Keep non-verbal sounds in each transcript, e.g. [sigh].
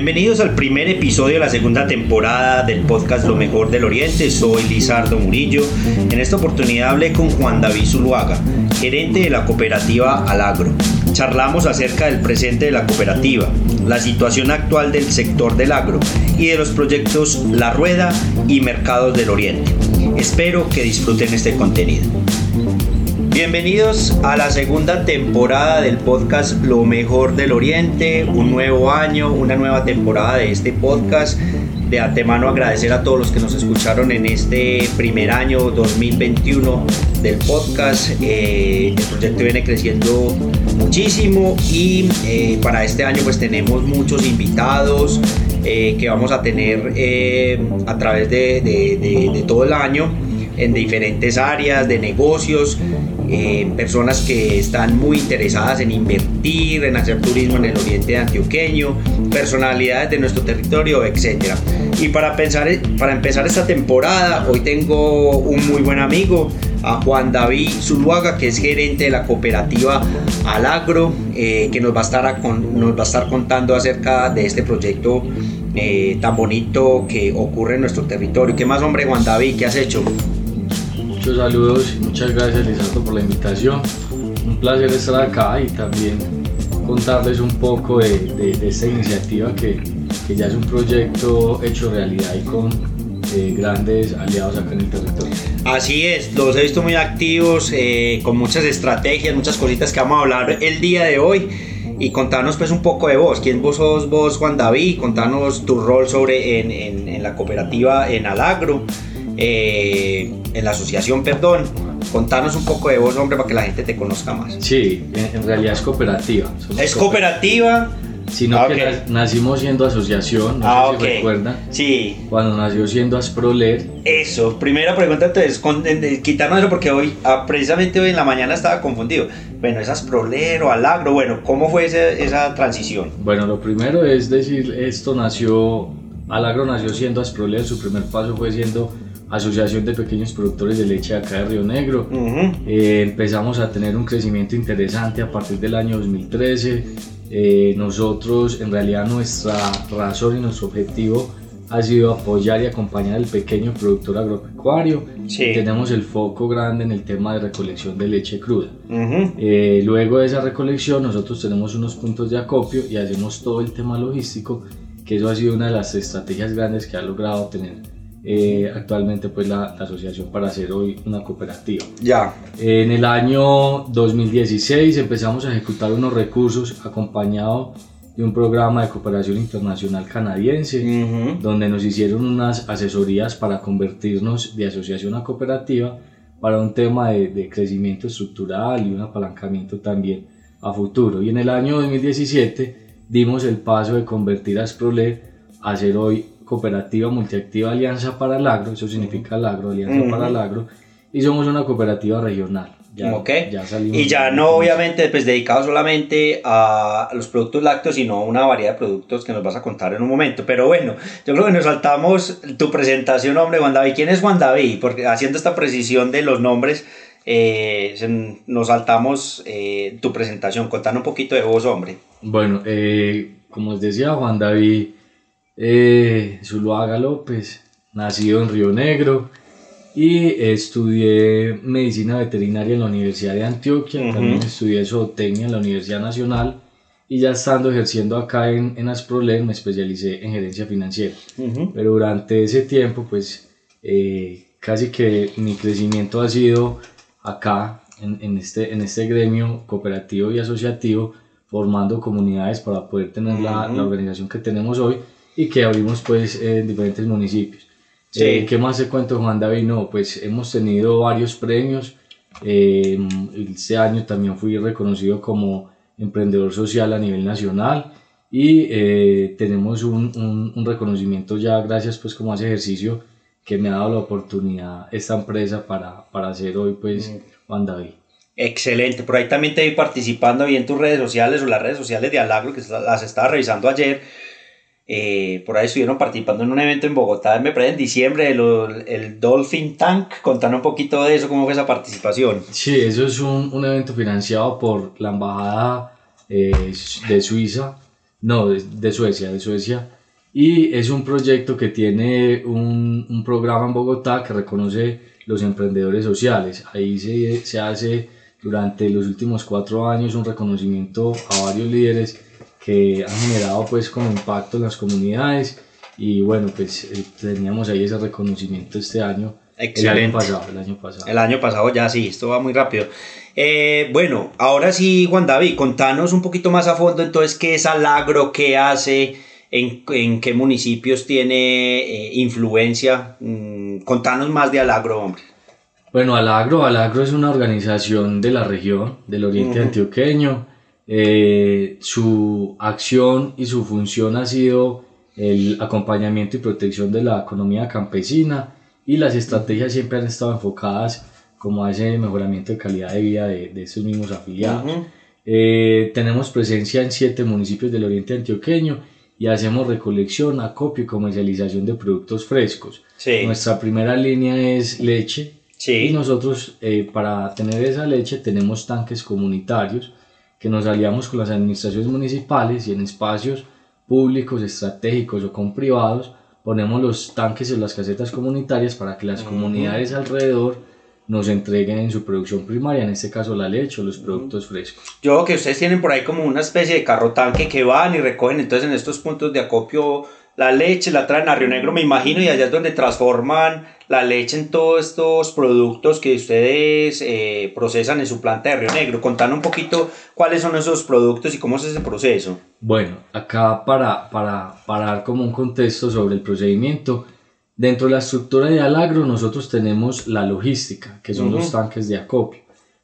Bienvenidos al primer episodio de la segunda temporada del podcast Lo Mejor del Oriente. Soy Lizardo Murillo. En esta oportunidad hablé con Juan David Zuluaga, gerente de la cooperativa Alagro. Charlamos acerca del presente de la cooperativa, la situación actual del sector del agro y de los proyectos La Rueda y Mercados del Oriente. Espero que disfruten este contenido. Bienvenidos a la segunda temporada del podcast Lo mejor del Oriente, un nuevo año, una nueva temporada de este podcast. De antemano agradecer a todos los que nos escucharon en este primer año 2021 del podcast. Eh, el proyecto viene creciendo muchísimo y eh, para este año pues tenemos muchos invitados eh, que vamos a tener a través de, de todo el año en diferentes áreas de negocios eh, personas que están muy interesadas en invertir, en hacer turismo en el oriente antioqueño, personalidades de nuestro territorio, etc. Y para, pensar, para empezar esta temporada, hoy tengo un muy buen amigo, a Juan David Zuluaga, que es gerente de la cooperativa Alagro, eh, que nos va, a estar nos va a estar contando acerca de este proyecto eh, tan bonito que ocurre en nuestro territorio. ¿Qué más, hombre, Juan David? ¿Qué has hecho? Muchos saludos y muchas gracias Lisandro por la invitación. Un placer estar acá y también contarles un poco de, esta iniciativa que, que, ya es un proyecto hecho realidad y con eh, grandes aliados acá en el territorio. Así es, los he visto muy activos, eh, con muchas estrategias, muchas cositas que vamos a hablar el día de hoy y contanos pues un poco de vos. ¿Quién vos sos vos, Juan David? Contanos tu rol sobre en, en, en la cooperativa en Alagro. Eh, en la asociación, perdón. Contanos un poco de vos, hombre, para que la gente te conozca más. Sí, en, realidad es cooperativa. es cooperativa. Sino ah, que nacimos siendo asociación, no ah, sé si recuerdan. Sí. Cuando nació siendo Asproler. Eso, primera pregunta entonces, quitarnos eso porque hoy, ah, precisamente hoy en la mañana estaba confundido. Bueno, es Asproler o Alagro, bueno, ¿cómo fue esa, esa transición? Bueno, lo primero es decir, esto nació, Alagro nació siendo Asproler, su primer paso fue siendo Asociación de Pequeños Productores de Leche acá de Río Negro. Eh, empezamos a tener un crecimiento interesante a partir del año 2013. Eh, nosotros, en realidad, nuestra razón y nuestro objetivo ha sido apoyar y acompañar al pequeño productor agropecuario. Tenemos el foco grande en el tema de recolección de leche cruda. Eh, luego de esa recolección, nosotros tenemos unos puntos de acopio y hacemos todo el tema logístico, que eso ha sido una de las estrategias grandes que ha logrado tener eh, actualmente pues la, asociación para hacer hoy una cooperativa. Ya. En el año 2016 empezamos a ejecutar unos recursos acompañado de un programa de cooperación internacional canadiense, donde nos hicieron unas asesorías para convertirnos de asociación a cooperativa para un tema de, de crecimiento estructural y un apalancamiento también a futuro. Y en el año 2017 dimos el paso de convertir a Sproler a ser hoy Cooperativa Multiactiva Alianza para el Agro, eso significa el agro, Alianza para el Agro, y somos una cooperativa regional. Ya, ya y ya no obviamente pues dedicado solamente a los productos lácteos, sino a una variedad de productos que nos vas a contar en un momento. Pero bueno, yo creo que nos saltamos tu presentación, hombre, Juan David. ¿Quién es Juan David? Porque haciendo esta precisión de los nombres, eh, nos saltamos eh, tu presentación. Contanos un poquito de vos, hombre. Bueno, eh, como os decía, Juan David eh, Zuluaga López, nacido en Río Negro y estudié medicina veterinaria en la Universidad de Antioquia, también estudié zootecnia en la Universidad Nacional y ya estando ejerciendo acá en, en Asproler me especialicé en gerencia financiera. Pero durante ese tiempo pues eh, casi que mi crecimiento ha sido acá en, en, este, en este gremio cooperativo y asociativo formando comunidades para poder tener la, la organización que tenemos hoy y que abrimos pues en diferentes municipios. Eh, ¿Qué más se cuento Juan David? No, pues hemos tenido varios premios. Eh, este año también fui reconocido como emprendedor social a nivel nacional y eh, tenemos un, un, un, reconocimiento ya gracias pues como hace ejercicio que me ha dado la oportunidad esta empresa para, para hacer hoy pues mm. Juan David. Excelente, por ahí también te vi participando ahí en tus redes sociales o las redes sociales de Alagro que las estaba revisando ayer. Eh, por ahí estuvieron participando en un evento en Bogotá, me parece en diciembre, el, el Dolphin Tank. Contanos un poquito de eso, cómo fue esa participación. Sí, eso es un, un evento financiado por la Embajada eh, de Suiza, no, de, Suecia, de Suecia. Y es un proyecto que tiene un, un programa en Bogotá que reconoce los emprendedores sociales. Ahí se, se hace durante los últimos cuatro años un reconocimiento a varios líderes que han generado pues como impacto en las comunidades. Y bueno pues eh, teníamos ahí ese reconocimiento este año Excelente. el año pasado el año pasado. El año pasado ya sí esto va muy rápido. Eh, bueno ahora sí Juan David contanos un poquito más a fondo entonces qué es Alagro qué hace en, en qué municipios tiene eh, influencia mm, contanos más de Alagro hombre. Bueno, Alagro, Alagro es una organización de la región, del oriente antioqueño. Eh, su acción y su función ha sido el acompañamiento y protección de la economía campesina y las estrategias siempre han estado enfocadas como a ese mejoramiento de calidad de vida de, de estos mismos afiliados. Eh, tenemos presencia en siete municipios del oriente antioqueño y hacemos recolección, acopio y comercialización de productos frescos. Nuestra primera línea es leche, y nosotros, eh, para tener esa leche, tenemos tanques comunitarios que nos aliamos con las administraciones municipales y en espacios públicos, estratégicos o con privados, ponemos los tanques en las casetas comunitarias para que las comunidades alrededor nos entreguen su producción primaria, en este caso la leche o los productos frescos. Yo que ustedes tienen por ahí como una especie de carro tanque que van y recogen entonces en estos puntos de acopio la leche, la traen a Río Negro, me imagino, y allá es donde transforman la leche en todos estos productos que ustedes eh, procesan en su planta de Río Negro. Contanos un poquito cuáles son esos productos y cómo es ese proceso. Bueno, acá para, para, para dar como un contexto sobre el procedimiento, dentro de la estructura de Alagro nosotros tenemos la logística, que son los tanques de acopio,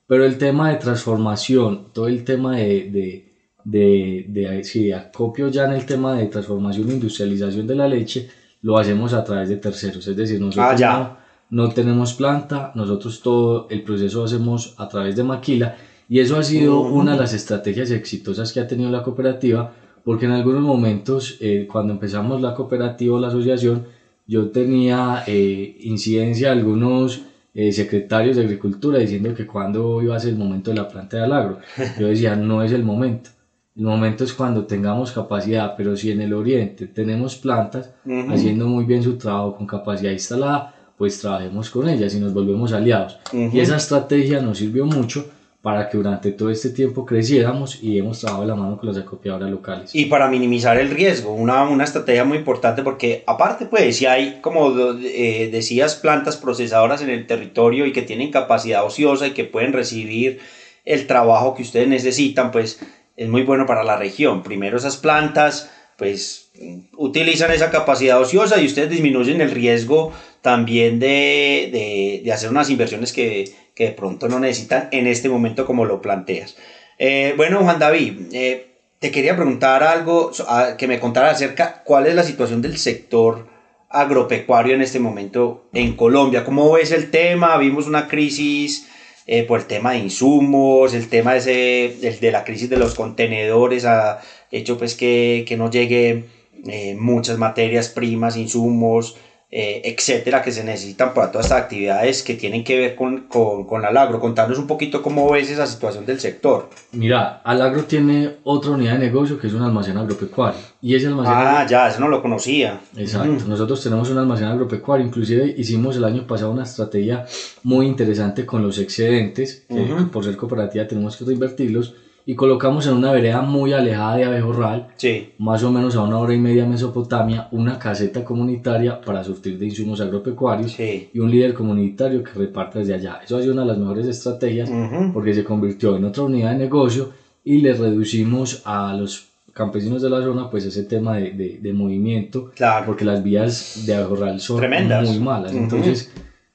pero el tema de transformación, todo el tema de de, de, sí, acopio ya en el tema de transformación e industrialización de la leche, lo hacemos a través de terceros. Es decir, nosotros ah, no, tenemos planta, nosotros todo el proceso hacemos a través de maquila y eso ha sido una de las estrategias exitosas que ha tenido la cooperativa porque en algunos momentos eh, cuando empezamos la cooperativa o la asociación yo tenía eh, incidencia algunos eh, secretarios de agricultura diciendo que cuando iba a ser el momento de la planta de alagro. Yo decía, no es el momento. El momento es cuando tengamos capacidad, pero si en el oriente tenemos plantas haciendo muy bien su trabajo con capacidad instalada, pues trabajemos con ellas y nos volvemos aliados. Y esa estrategia nos sirvió mucho para que durante todo este tiempo creciéramos y hemos trabajado de la mano con las acopiadoras locales. Y para minimizar el riesgo, una, una estrategia muy importante porque aparte pues si hay, como eh, decías, plantas procesadoras en el territorio y que tienen capacidad ociosa y que pueden recibir el trabajo que ustedes necesitan, pues es muy bueno para la región. Primero esas plantas pues utilizan esa capacidad ociosa y ustedes disminuyen el riesgo también de, hacer unas inversiones que, de pronto no necesitan en este momento como lo planteas. Eh, bueno, Juan David, eh, te quería preguntar algo, que me contara acerca cuál es la situación del sector agropecuario en este momento en Colombia. ¿Cómo ves el tema? Vimos una crisis eh, por el tema de insumos, el tema ese, de la crisis de los contenedores ha hecho pues que, que no llegue eh, muchas materias primas, insumos, eh, etcétera, que se necesitan para todas estas actividades que tienen que ver con, con, con Alagro. Contanos un poquito cómo ves esa situación del sector. Mira, Alagro tiene otra unidad de negocio que es un almacén agropecuario. Y ese almacén ah, ya, eso no lo conocía. Exacto, nosotros tenemos un almacén agropecuario. Inclusive hicimos el año pasado una estrategia muy interesante con los excedentes, que por ser cooperativa tenemos que reinvertirlos y colocamos en una vereda muy alejada de Abejorral, sí. más o menos a una hora y media de Mesopotamia, una caseta comunitaria para surtir de insumos agropecuarios y un líder comunitario que reparte desde allá. Eso ha sido una de las mejores estrategias porque se convirtió en otra unidad de negocio y le reducimos a los campesinos de la zona pues ese tema de, de, movimiento claro. porque las vías de Abejorral son Tremendas. muy malas. Entonces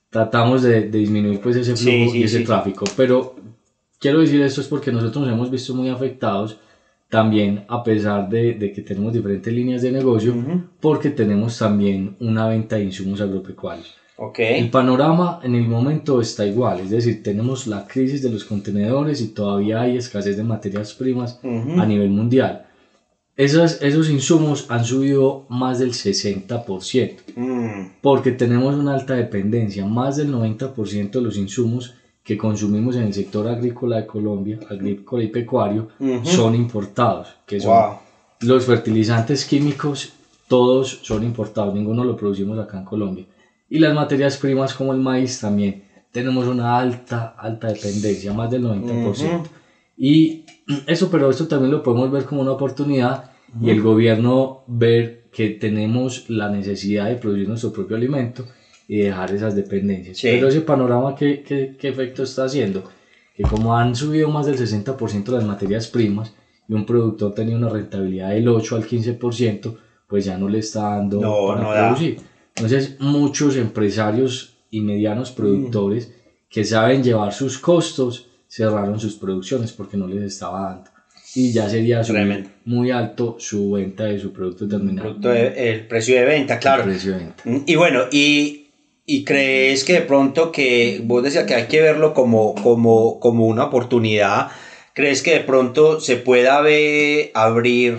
tratamos de, disminuir pues ese flujo y ese tráfico. Pero quiero decir esto es porque nosotros nos hemos visto muy afectados también a pesar de, de que tenemos diferentes líneas de negocio, porque tenemos también una venta de insumos agropecuarios. Okay. El panorama en el momento está igual, es decir, tenemos la crisis de los contenedores y todavía hay escasez de materias primas a nivel mundial. Esos, esos insumos han subido más del 60%, Mm, porque tenemos una alta dependencia, más del 90% de los insumos que consumimos en el sector agrícola de Colombia, agrícola y pecuario, son importados, que son Wow. los fertilizantes químicos, todos son importados, ninguno lo producimos acá en Colombia. Y las materias primas como el maíz también, tenemos una alta, alta dependencia, más del 90%. Y [clears throat] eso, pero esto también lo podemos ver como una oportunidad y el gobierno ver que tenemos la necesidad de producir nuestro propio alimento y dejar esas dependencias. Sí. Pero ese panorama, ¿qué, qué, qué efecto está haciendo? Que como han subido más del 60% las materias primas y un productor tenía una rentabilidad del 8 al 15%, pues ya no le está dando No, para no da. producir. Entonces, muchos empresarios y medianos productores que saben llevar sus costos cerraron sus producciones porque no les estaba dando. Y ya sería muy alto su venta de su producto terminado. Producto de- el precio de venta, claro. El precio de venta. Mm, Y bueno, y, y crees que de pronto que vos decías que hay que verlo como, como, como una oportunidad, ¿crees que de pronto se pueda ver, abrir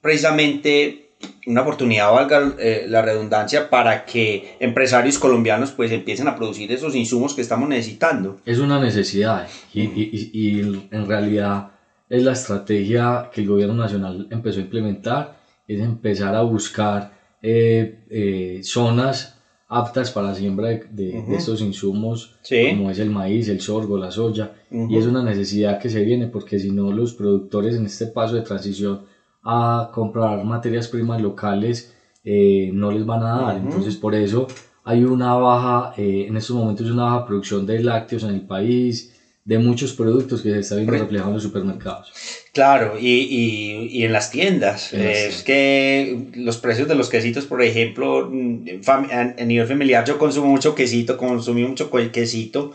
precisamente una oportunidad, valga eh, la redundancia, para que empresarios colombianos pues empiecen a producir esos insumos que estamos necesitando? Es una necesidad y, y- y- y en realidad es la estrategia que el gobierno nacional empezó a implementar, es empezar a buscar eh, eh, zonas aptas para la siembra de, de- de estos insumos Sí. como es el maíz, el sorgo, la soya, y es una necesidad que se viene porque si no los productores en este paso de transición a comprar materias primas locales eh, no les van a dar, entonces por eso hay una baja, eh, en estos momentos una baja producción de lácteos en el país, de muchos productos que se está viendo reflejado en los supermercados. Claro, y, y, y en las tiendas. En es que los precios de los quesitos, por ejemplo, a, nivel familiar yo consumo mucho quesito, consumí mucho quesito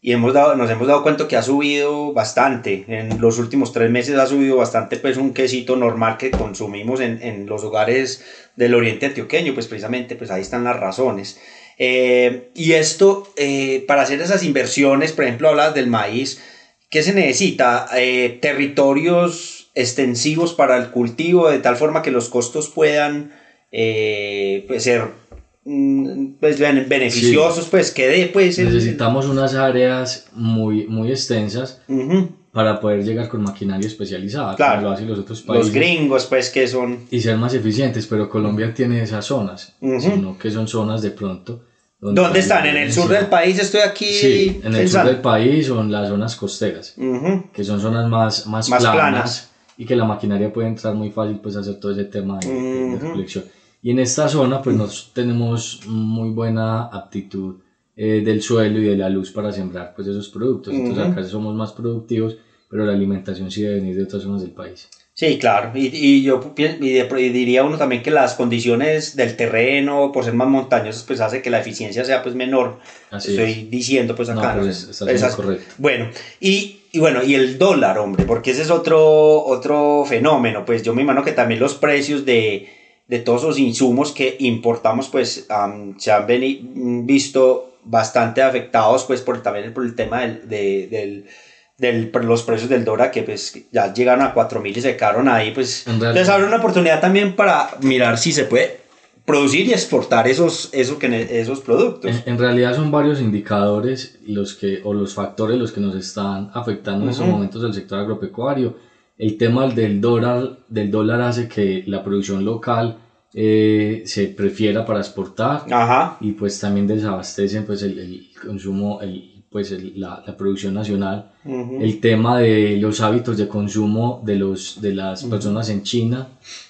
y hemos dado, nos hemos dado cuenta que ha subido bastante. En los últimos tres meses ha subido bastante pues un quesito normal que consumimos en, en los hogares del oriente antioqueño, pues precisamente pues ahí están las razones. Eh, y esto, eh, para hacer esas inversiones, por ejemplo, hablas del maíz, ¿qué se necesita? Eh, territorios extensivos para el cultivo, de tal forma que los costos puedan eh, pues, ser mm, pues, ben- beneficiosos, pues que dé pues... el- Necesitamos unas áreas muy, muy extensas Ujú. Para poder llegar con maquinaria especializada, Claro. como lo hacen los otros países. Los gringos, pues que son... y ser más eficientes, pero Colombia tiene esas zonas, Ujú. sino que son zonas de pronto. ¿Dónde hay están? ¿En el sur del país? Estoy aquí Sí, en el sur pensando. del país o en las zonas costeras, Ujú. que son zonas más, más, Más planas, planas. y que la maquinaria puede entrar muy fácil pues a hacer todo ese tema de, de- de Ujú. recolección. Y en esta zona pues nos tenemos muy buena aptitud eh, del suelo y de la luz para sembrar pues esos productos. Entonces Ujú. acá somos más productivos, pero la alimentación sí debe venir de otras zonas del país. Sí, claro. Y, y yo y de- y diría uno también que las condiciones del terreno, por ser más montañosas, pues hace que la eficiencia sea pues menor. Así Estoy es. diciendo pues acá. ¿no? es- está siendo Esas- correcto. Bueno, y, y bueno, y el dólar, hombre, porque ese es otro, otro fenómeno. Pues yo me imagino que también los precios de, de todos los insumos que importamos, pues am, se han visto bastante afectados, pues por también por el tema del, de- del, del- por los precios del dólar, que pues ya llegaron a 4.000 y se quedaron ahí, pues les abre una oportunidad también para mirar si se puede producir y exportar esos, esos, esos productos. En, en realidad son varios indicadores los que, o los factores los que nos están afectando en estos momentos del sector agropecuario. El tema del dólar, del dólar hace que la producción local eh, se prefiera para exportar Ajá. y pues también desabastecen pues el, el consumo, el, pues el- la, la producción nacional. Ujú. El tema de los hábitos de consumo de, los, de las personas en China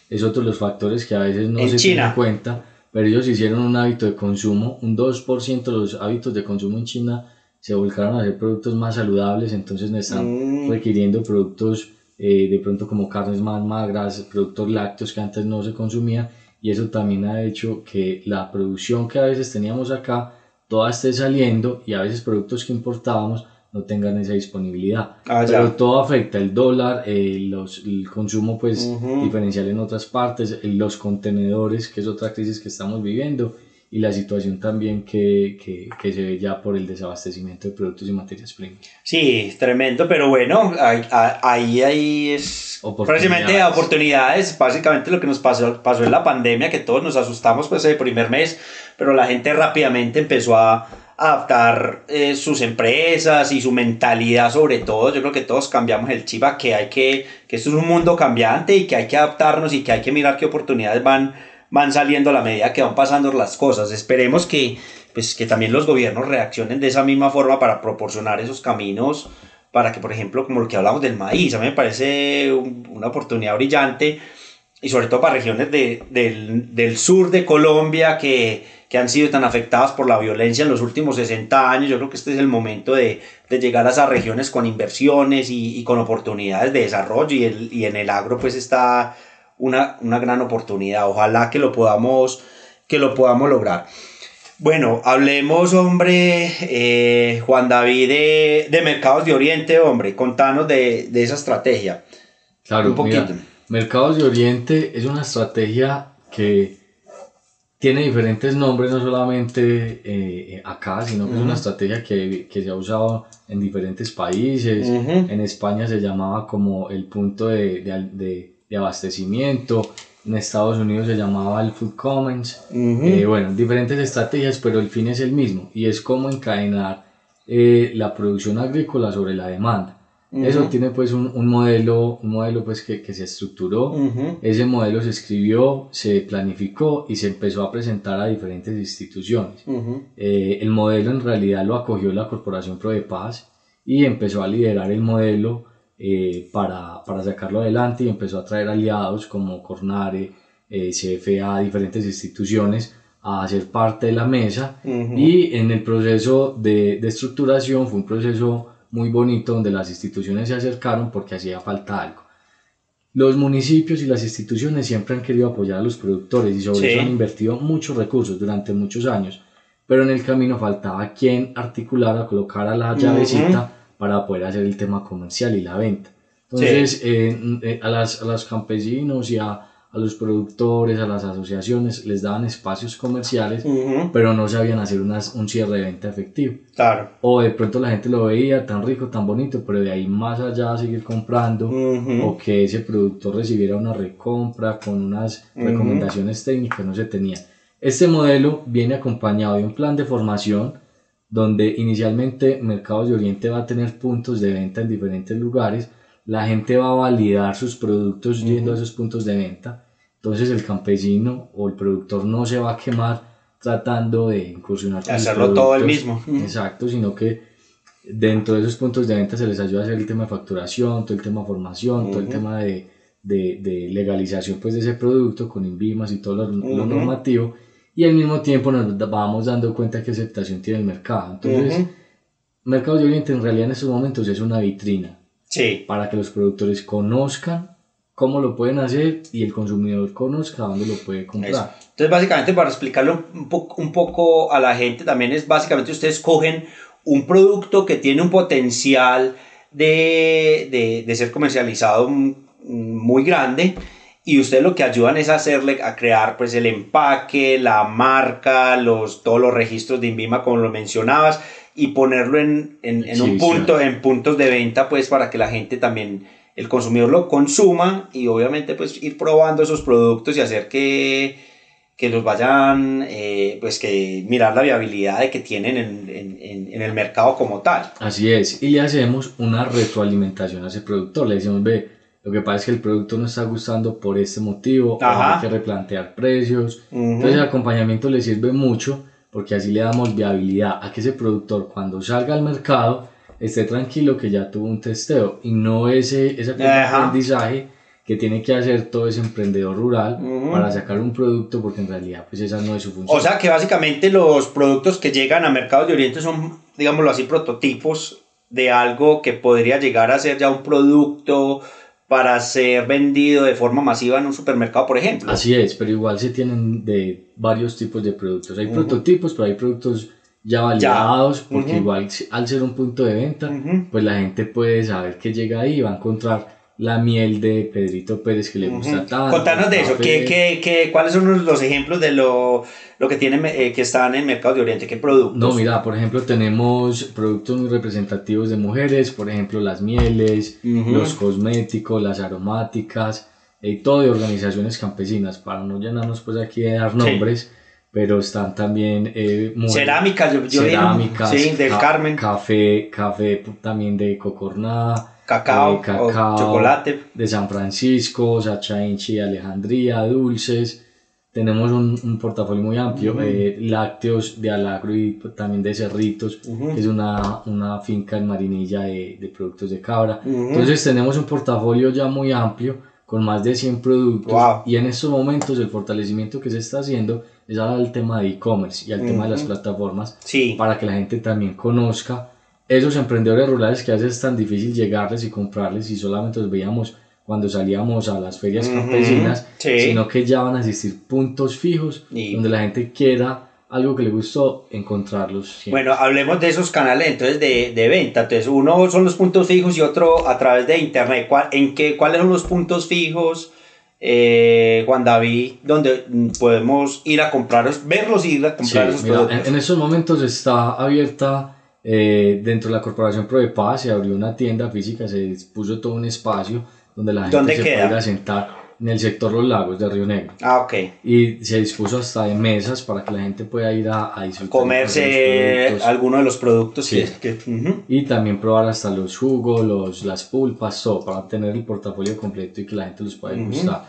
es otro de los factores que a veces no se tienen China. en cuenta, pero ellos hicieron un hábito de consumo, un 2% de los hábitos de consumo en China se volcaron a hacer productos más saludables, entonces no están Mm. requiriendo productos eh, de pronto como carnes más magras, productos lácteos que antes no se consumían y eso también ha hecho que la producción que a veces teníamos acá toda esté saliendo y a veces productos que importábamos no tengan esa disponibilidad. Ah, Pero todo afecta el dólar, eh, los, el consumo pues diferencial en otras partes, eh, los contenedores, que es otra crisis que estamos viviendo, y la situación también que, que, que se ve ya por el desabastecimiento de productos y materias primas. Sí, tremendo, pero bueno, ahí, ahí, ahí es Oportunidades. precisamente oportunidades, básicamente lo que nos pasó, pasó en la pandemia, que todos nos asustamos pues el primer mes, pero la gente rápidamente empezó a adaptar eh, sus empresas y su mentalidad sobre todo, yo creo que todos cambiamos el chip a que hay que, que esto es un mundo cambiante y que hay que adaptarnos y que hay que mirar qué oportunidades van, van saliendo a la medida que van pasando las cosas. Esperemos que, pues, que también los gobiernos reaccionen de esa misma forma para proporcionar esos caminos para que, por ejemplo, como lo que hablamos del maíz, a mí me parece un- una oportunidad brillante y sobre todo para regiones de- del, del sur de Colombia que, que han sido tan afectadas por la violencia en los últimos 60 años. Yo creo que este es el momento de, de llegar a esas regiones con inversiones y, y con oportunidades de desarrollo y, el- y en el agro pues está una, una gran oportunidad. Ojalá que lo podamos, que lo podamos lograr. Bueno, hablemos, hombre, eh, Juan David, de, de Mercados de Oriente, hombre. Contanos de, de esa estrategia. Claro, Un poquito. mira, Mercados de Oriente es una estrategia que tiene diferentes nombres, no solamente eh, acá, sino que es una estrategia que, que se ha usado en diferentes países. En España se llamaba como el punto de, de- de abastecimiento. En Estados Unidos se llamaba el Food Commons. Ujú. Eh, bueno, diferentes estrategias, pero el fin es el mismo y es cómo encadenar eh, la producción agrícola sobre la demanda. Eso Ujú. tiene pues un, un modelo, un modelo pues que, que se estructuró. Ujú. Ese modelo se escribió, se planificó y se empezó a presentar a diferentes instituciones. Ujú. Eh, el modelo en realidad lo acogió la Corporación Prodepaz y empezó a liderar el modelo eh, para, para sacarlo adelante y empezó a traer aliados como Cornare, eh, CFA, diferentes instituciones a ser parte de la mesa Ujú. y en el proceso de, de estructuración fue un proceso muy bonito donde las instituciones se acercaron porque hacía falta algo. Los municipios y las instituciones siempre han querido apoyar a los productores y sobre Sí. eso han invertido muchos recursos durante muchos años, pero en el camino faltaba quien articulara, colocara la llavecita para poder hacer el tema comercial y la venta. Entonces, eh, eh, a, las, a los campesinos y a, a los productores, a las asociaciones, les daban espacios comerciales, Ujú. pero no sabían hacer unas- un cierre de venta efectivo. Claro. O de pronto la gente lo veía tan rico, tan bonito, pero de ahí más allá seguir comprando Ujú. o que ese productor recibiera una recompra con unas Ujú. recomendaciones técnicas no se tenía. Este modelo viene acompañado de un plan de formación donde inicialmente Mercados de Oriente va a tener puntos de venta en diferentes lugares, la gente va a validar sus productos yendo a esos puntos de venta, entonces el campesino o el productor no se va a quemar tratando de incursionar con Hacerlo todo productos. mismo. Exacto, sino que dentro de esos puntos de venta se les ayuda a hacer el tema de facturación, todo el tema de formación, todo el tema de, de, de legalización pues, de ese producto con INVIMAS y todo lo, lo Ujú. normativo y al mismo tiempo nos vamos dando cuenta qué aceptación tiene el mercado. Entonces, Ujú. Mercados de Oriente en realidad en estos momentos es una vitrina Sí. para que los productores conozcan cómo lo pueden hacer y el consumidor conozca dónde lo puede Eso. comprar. Entonces, básicamente, para explicarlo un, po- un poco a la gente, también es básicamente ustedes cogen un producto que tiene un potencial de, de, de ser comercializado muy grande y ustedes lo que ayudan es hacerle, a crear pues el empaque, la marca, los, todos los registros de INVIMA como lo mencionabas y ponerlo en, en, en un Exhibición. punto, en puntos de venta pues para que la gente también, el consumidor lo consuma y obviamente pues ir probando esos productos y hacer que, que los vayan, eh, pues que mirar la viabilidad de que tienen en, en, en, en el mercado como tal. Así es, y le hacemos una retroalimentación a ese productor. Le decimos, ve, lo que pasa es que el producto no está gustando por este motivo, o hay que replantear precios. Entonces el acompañamiento le sirve mucho porque así le damos viabilidad a que ese productor cuando salga al mercado esté tranquilo que ya tuvo un testeo y no ese, ese Ajá. aprendizaje que tiene que hacer todo ese emprendedor rural para sacar un producto porque en realidad pues esa no es su función. O sea que básicamente los productos que llegan a mercados de Oriente son, digámoslo así, prototipos de algo que podría llegar a ser ya un producto para ser vendido de forma masiva en un supermercado, por ejemplo. Así es, pero igual se tienen de varios tipos de productos. Hay prototipos, pero hay productos ya validados, porque igual al ser un punto de venta, pues la gente puede saber que llega ahí y va a encontrar la miel de Pedrito Pérez que le gusta tanto. Contanos de eso, ¿qué, qué, qué, cuáles son los ejemplos de lo, lo que tienen eh, que están en el mercado de Oriente? ¿Qué productos? No, mira, por ejemplo, tenemos productos muy representativos de mujeres, por ejemplo, las mieles, los cosméticos, las aromáticas, y todo de organizaciones campesinas, para no llenarnos pues aquí de dar nombres pero están también eh, cerámicas, yo, cerámicas, sí, del Carmen, café, café también de Cocorná, cacao, eh, cacao chocolate. de San Francisco, Sacha Inchi, Alejandría, dulces. Tenemos un, un portafolio muy amplio, eh, lácteos de Alagro y también de Cerritos, que es una, una, finca en Marinilla de, de productos de cabra. Entonces tenemos un portafolio ya muy amplio con más de 100 productos y en estos momentos el fortalecimiento que se está haciendo es al tema de e-commerce y al tema de las plataformas para que la gente también conozca esos emprendedores rurales que a veces es tan difícil llegarles y comprarles y solamente los veíamos cuando salíamos a las ferias campesinas, sino que ya van a existir puntos fijos donde la gente quiera algo que le gustó, encontrarlos. Bueno, hablemos de esos canales entonces de, de, venta. Entonces, uno son los puntos fijos y otro a través de internet. ¿Cuál, en qué, ¿Cuáles son los puntos fijos, eh, Juan David, donde podemos ir a comprarlos, verlos y ir a comprar esos productos? En, esos momentos está abierta eh, dentro de la Corporación Paz, se abrió una tienda física, se puso todo un espacio donde la gente se puede ir a sentar en el sector Los Lagos de Río Negro. Ah, ok. Y se dispuso hasta de mesas para que la gente pueda ir a, a disfrutar. Comerse alguno de los productos. Sí. Que, Y también probar hasta los jugos, los, las pulpas, todo, para tener el portafolio completo y que la gente los pueda gustar.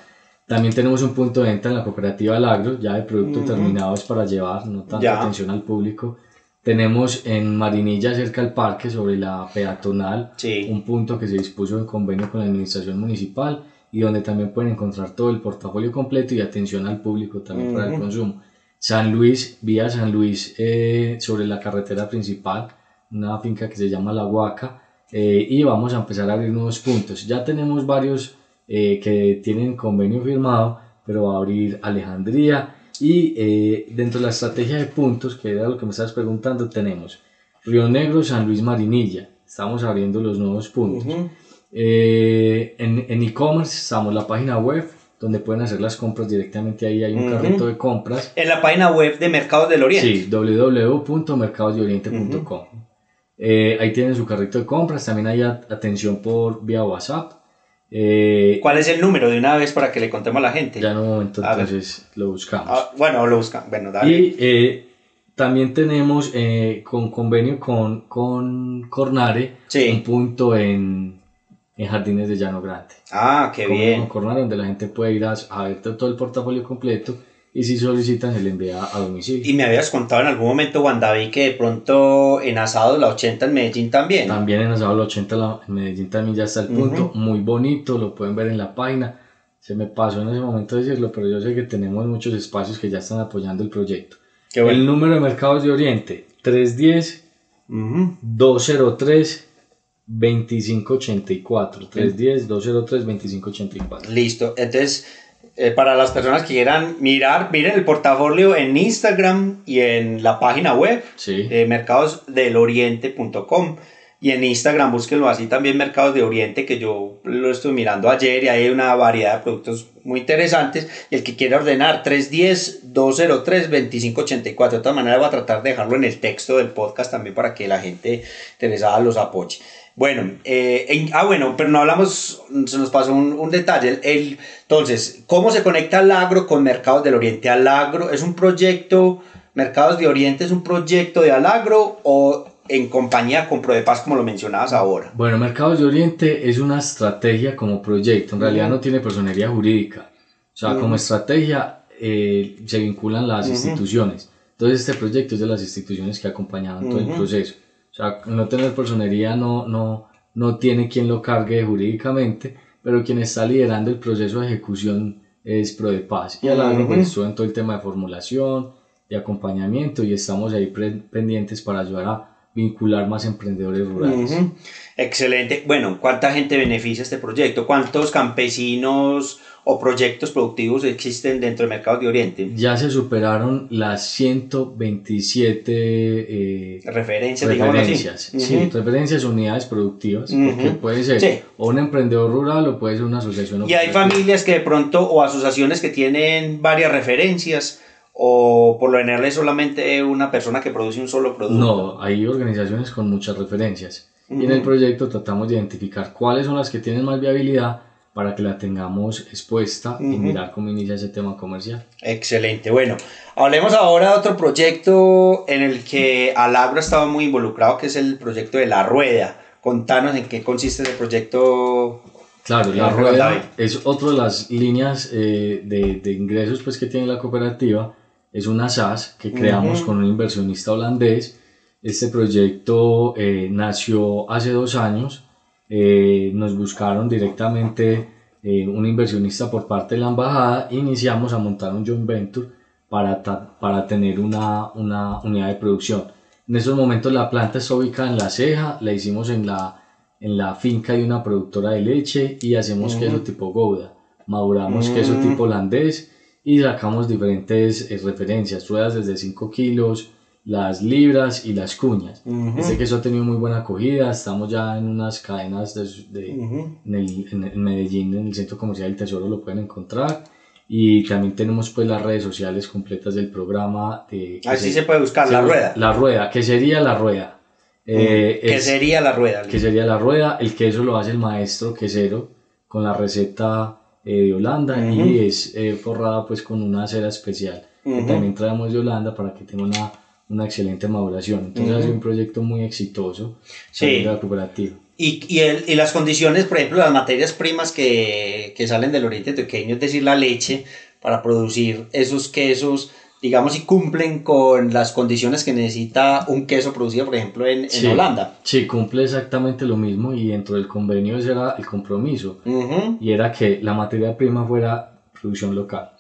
También tenemos un punto de venta en la cooperativa Al Agro, ya de productos terminados para llevar, no tanta atención al público. Tenemos en Marinilla, cerca del parque, sobre la peatonal, un punto que se dispuso en convenio con la administración municipal y donde también pueden encontrar todo el portafolio completo y atención al público también para el consumo. San Luis, vía San Luis, eh, sobre la carretera principal, una finca que se llama La Huaca, eh, y vamos a empezar a abrir nuevos puntos. Ya tenemos varios eh, que tienen convenio firmado, pero va a abrir Alejandría y dentro de la estrategia de puntos, que era lo que me estabas preguntando, tenemos Río Negro, San Luis, Marinilla. Estamos abriendo los nuevos puntos. Eh, en e-commerce estamos la página web donde pueden hacer las compras directamente. Ahí hay un carrito de compras. En la página web de Mercados del Oriente. Sí www.mercadosdeoriente.com eh, ahí tienen su carrito de compras. También hay atención por vía WhatsApp eh, ¿Cuál es el número de una vez para que le contemos a la gente? Ya en un momento, entonces lo buscamos. Ah, bueno, lo buscamos. Bueno, dale. Y también tenemos con convenio con, con Cornare un punto en, en Jardines de Llano Grande. Ah, qué bien. Corona, donde la gente puede ir a, ver todo el portafolio completo y si solicitan se le envía a domicilio. Y me habías contado en algún momento, Juan David, que de pronto en Asado la 80 en Medellín también. También en Asado la 80 en Medellín también ya está el punto, muy bonito, lo pueden ver en la página. Se me pasó en ese momento decirlo, pero yo sé que tenemos muchos espacios que ya están apoyando el proyecto. El número de mercados de Oriente, 310 203 2584 310 203 2584 listo entonces eh, para las personas que quieran mirar miren el portafolio en Instagram y en la página web sí. de mercadosdeloriente.com y en Instagram búsquenlo así también Mercados de Oriente que yo lo estoy mirando ayer y hay una variedad de productos muy interesantes. Y el que quiera ordenar 310 203 2584 de todas maneras voy a tratar de dejarlo en el texto del podcast también para que la gente interesada los apoye bueno, eh, ah, bueno, pero no hablamos, se nos pasó un, un detalle. El, entonces, ¿cómo se conecta el agro con Mercados del Oriente? Alagro es un proyecto, Mercados de Oriente es un proyecto de Alagro o en compañía con ProDePaz, como lo mencionabas ahora. Bueno, Mercados de Oriente es una estrategia como proyecto, en realidad no tiene personería jurídica. O sea, como estrategia eh, se vinculan las instituciones. Entonces, este proyecto es de las instituciones que acompañaban todo el proceso. O sea, no tener personería no, no, no tiene quien lo cargue jurídicamente, pero quien está liderando el proceso de ejecución es ProDePaz. Y al lado pues, en todo el tema de formulación, de acompañamiento y estamos ahí pendientes para ayudar a vincular más emprendedores rurales. Excelente. Bueno, ¿cuánta gente beneficia este proyecto? ¿Cuántos campesinos o proyectos productivos existen dentro del mercado de Oriente? Ya se superaron las 127 eh, referencias, referencias, digamos sí, referencias unidades productivas, porque puede ser o un emprendedor rural o puede ser una asociación. Y hay familias que de pronto, o asociaciones que tienen varias referencias, o por lo general es solamente una persona que produce un solo producto. No, hay organizaciones con muchas referencias. Y en el proyecto tratamos de identificar cuáles son las que tienen más viabilidad para que la tengamos expuesta y mirar cómo inicia ese tema comercial. Excelente. Bueno, hablemos ahora de otro proyecto en el que Alagro ha estado muy involucrado, que es el proyecto de La Rueda. Contanos en qué consiste ese proyecto. Claro, La Rueda es otra de las líneas eh, de, de, ingresos pues, que tiene la cooperativa. Es una SAS que creamos con un inversionista holandés. Este proyecto eh, nació hace dos años eh, nos buscaron directamente eh, un inversionista por parte de la embajada e iniciamos a montar un joint venture para, para tener una, una unidad de producción. En estos momentos la planta está ubicada en La Ceja, la hicimos en la, en la finca de una productora de leche y hacemos queso tipo Gouda. Maduramos queso tipo holandés y sacamos diferentes eh, referencias, ruedas desde 5 kilos, las libras y las cuñas. Este queso ha tenido muy buena acogida, estamos ya en unas cadenas de, en, el, en, Medellín, en el centro comercial del Tesoro lo pueden encontrar y también tenemos pues las redes sociales completas del programa. De, Así se, puede buscar, La Rueda. La Rueda, que sería La Rueda. Eh, ¿Qué sería La Rueda? Que sería La Rueda, el queso lo hace el maestro quesero con la receta eh, de Holanda y es eh, forrada pues con una cera especial que también traemos de Holanda para que tenga una una excelente maduración. Entonces ha sido un proyecto muy exitoso sí. la cooperativa. Y, y, el, y, las condiciones, por ejemplo, las materias primas que, que salen del oriente pequeño, es decir, la leche, para producir esos quesos, digamos, y cumplen con las condiciones que necesita un queso producido, por ejemplo, en, en Holanda. Sí, cumple exactamente lo mismo y dentro del convenio ese era el compromiso. Y era que la materia prima fuera producción local.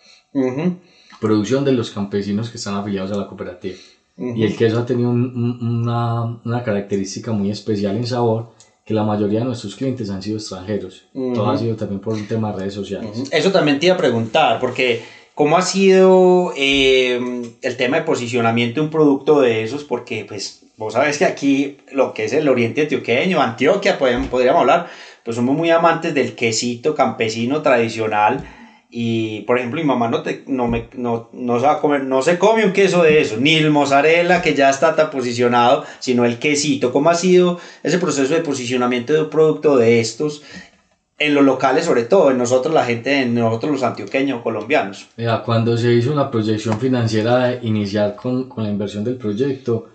Producción de los campesinos que están afiliados a la cooperativa. Y el queso ha tenido una, una, característica muy especial en sabor, que la mayoría de nuestros clientes han sido extranjeros. Todo ha sido también por un tema de redes sociales. Eso también te iba a preguntar, porque ¿cómo ha sido eh, el tema de posicionamiento de un producto de esos? Porque pues vos sabes que aquí lo que es el oriente antioqueño, Antioquia, podríamos hablar, pues somos muy amantes del quesito campesino tradicional y por ejemplo, mi mamá no, te, no, me, no, no, se va a comer, no se come un queso de eso, ni el mozzarella que ya está tan posicionado, sino el quesito. ¿Cómo ha sido ese proceso de posicionamiento de un producto de estos en los locales, sobre todo en nosotros, la gente, en nosotros los antioqueños colombianos? Mira, cuando se hizo la proyección financiera de iniciar con, con la inversión del proyecto,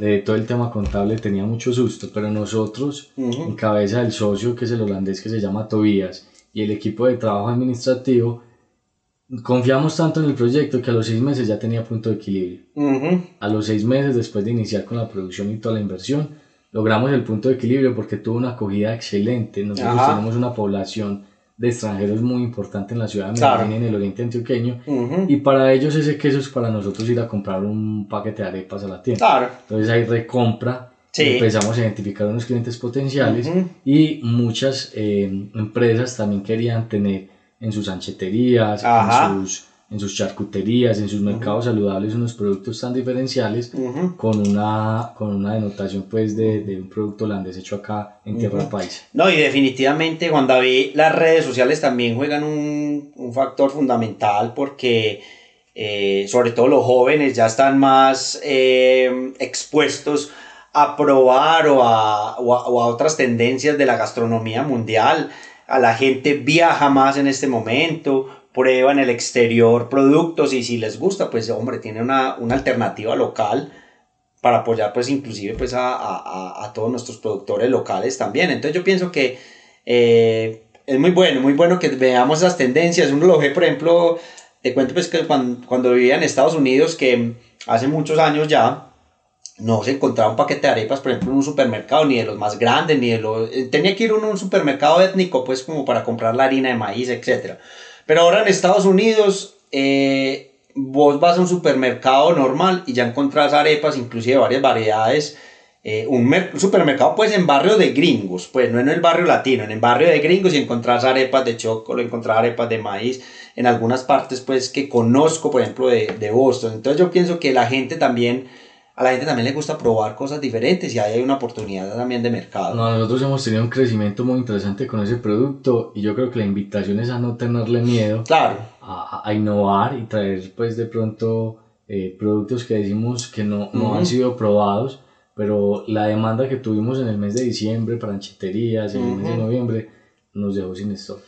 eh, todo el tema contable tenía mucho susto, pero nosotros, en cabeza del socio, que es el holandés que se llama Tobías, y el equipo de trabajo administrativo, confiamos tanto en el proyecto que a los seis meses ya tenía punto de equilibrio. A los seis meses después de iniciar con la producción y toda la inversión, logramos el punto de equilibrio porque tuvo una acogida excelente. Nosotros tenemos una población de extranjeros muy importante en la ciudad de Medellín, en el oriente antioqueño, y para ellos ese queso es para nosotros ir a comprar un paquete de arepas a la tienda. Entonces hay recompra Empezamos a identificar unos clientes potenciales y muchas eh, empresas también querían tener en sus ancheterías, en sus, en sus, charcuterías, en sus mercados saludables unos productos tan diferenciales con, una, con una denotación pues de, de, un producto holandés hecho acá en tierra país. No, y definitivamente Juan David, las redes sociales también juegan un, un factor fundamental porque... Eh, sobre todo los jóvenes ya están más eh, expuestos a probar o a, o a, otras tendencias de la gastronomía mundial. A la gente viaja más en este momento, prueba en el exterior productos y si les gusta, pues hombre, tiene una, una alternativa local para apoyar pues inclusive pues a, a, a, todos nuestros productores locales también. Entonces yo pienso que eh, es muy bueno, muy bueno que veamos esas tendencias. Uno lo por ejemplo, te cuento pues que cuando, cuando vivía en Estados Unidos, que hace muchos años ya, no se encontraba un paquete de arepas, por ejemplo, en un supermercado, ni de los más grandes, ni de los... Eh, tenía que ir a un supermercado étnico, pues, como para comprar la harina de maíz, etc. Pero ahora en Estados Unidos, eh, vos vas a un supermercado normal y ya encontrás arepas, inclusive varias variedades, eh, un supermercado pues en barrio de gringos, pues no en el barrio latino, en el barrio de gringos y encontrás arepas de chocolate, encontrar arepas de maíz en algunas partes pues que conozco, por ejemplo, de, de Boston. Entonces yo pienso que la gente también a la gente también le gusta probar cosas diferentes y ahí hay una oportunidad también de mercado. nosotros hemos tenido un crecimiento muy interesante con ese producto y yo creo que la invitación es a no tenerle miedo claro. a, a innovar y traer pues de pronto eh, productos que decimos que no, no han sido probados, pero la demanda que tuvimos en el mes de diciembre para anchiterías, en el mes de noviembre, nos dejó sin stock.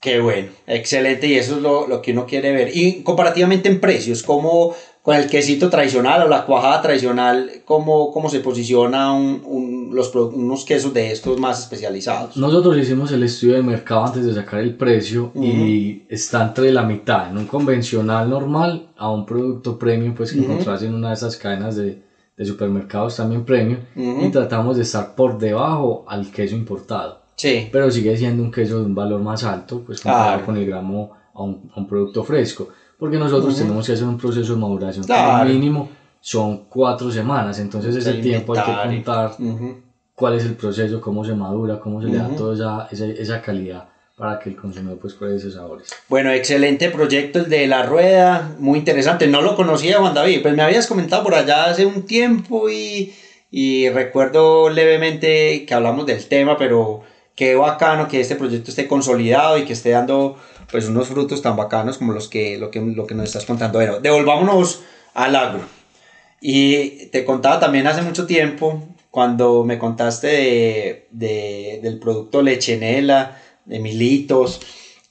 Qué bueno, excelente y eso es lo, lo, que uno quiere ver. Y comparativamente en precios, ¿cómo con el quesito tradicional o la cuajada tradicional, cómo, cómo se posiciona un, un, los, unos quesos de estos más especializados? Nosotros hicimos el estudio de mercado antes de sacar el precio y está entre la mitad, en un convencional normal a un producto premium pues que encontrás en una de esas cadenas de, de supermercados también premium y tratamos de estar por debajo al queso importado. Sí. Pero sigue siendo un queso de un valor más alto, pues comparado con el gramo a un, a un, producto fresco. Porque nosotros tenemos que hacer un proceso de maduración claro. mínimo son cuatro semanas. Entonces ese tiempo hay que contar cuál es el proceso, cómo se madura, cómo se le da toda esa, esa, esa, calidad para que el consumidor pues pruebe esos sabores. Bueno, excelente proyecto el de la rueda, muy interesante. No lo conocía Juan David, pues me habías comentado por allá hace un tiempo y, y recuerdo levemente que hablamos del tema, pero qué bacano que este proyecto esté consolidado y que esté dando pues unos frutos tan bacanos como los que, lo que, lo que nos estás contando. Bueno, devolvámonos al agro. Y te contaba también hace mucho tiempo, cuando me contaste de, de, del producto Lechenela, de Militos,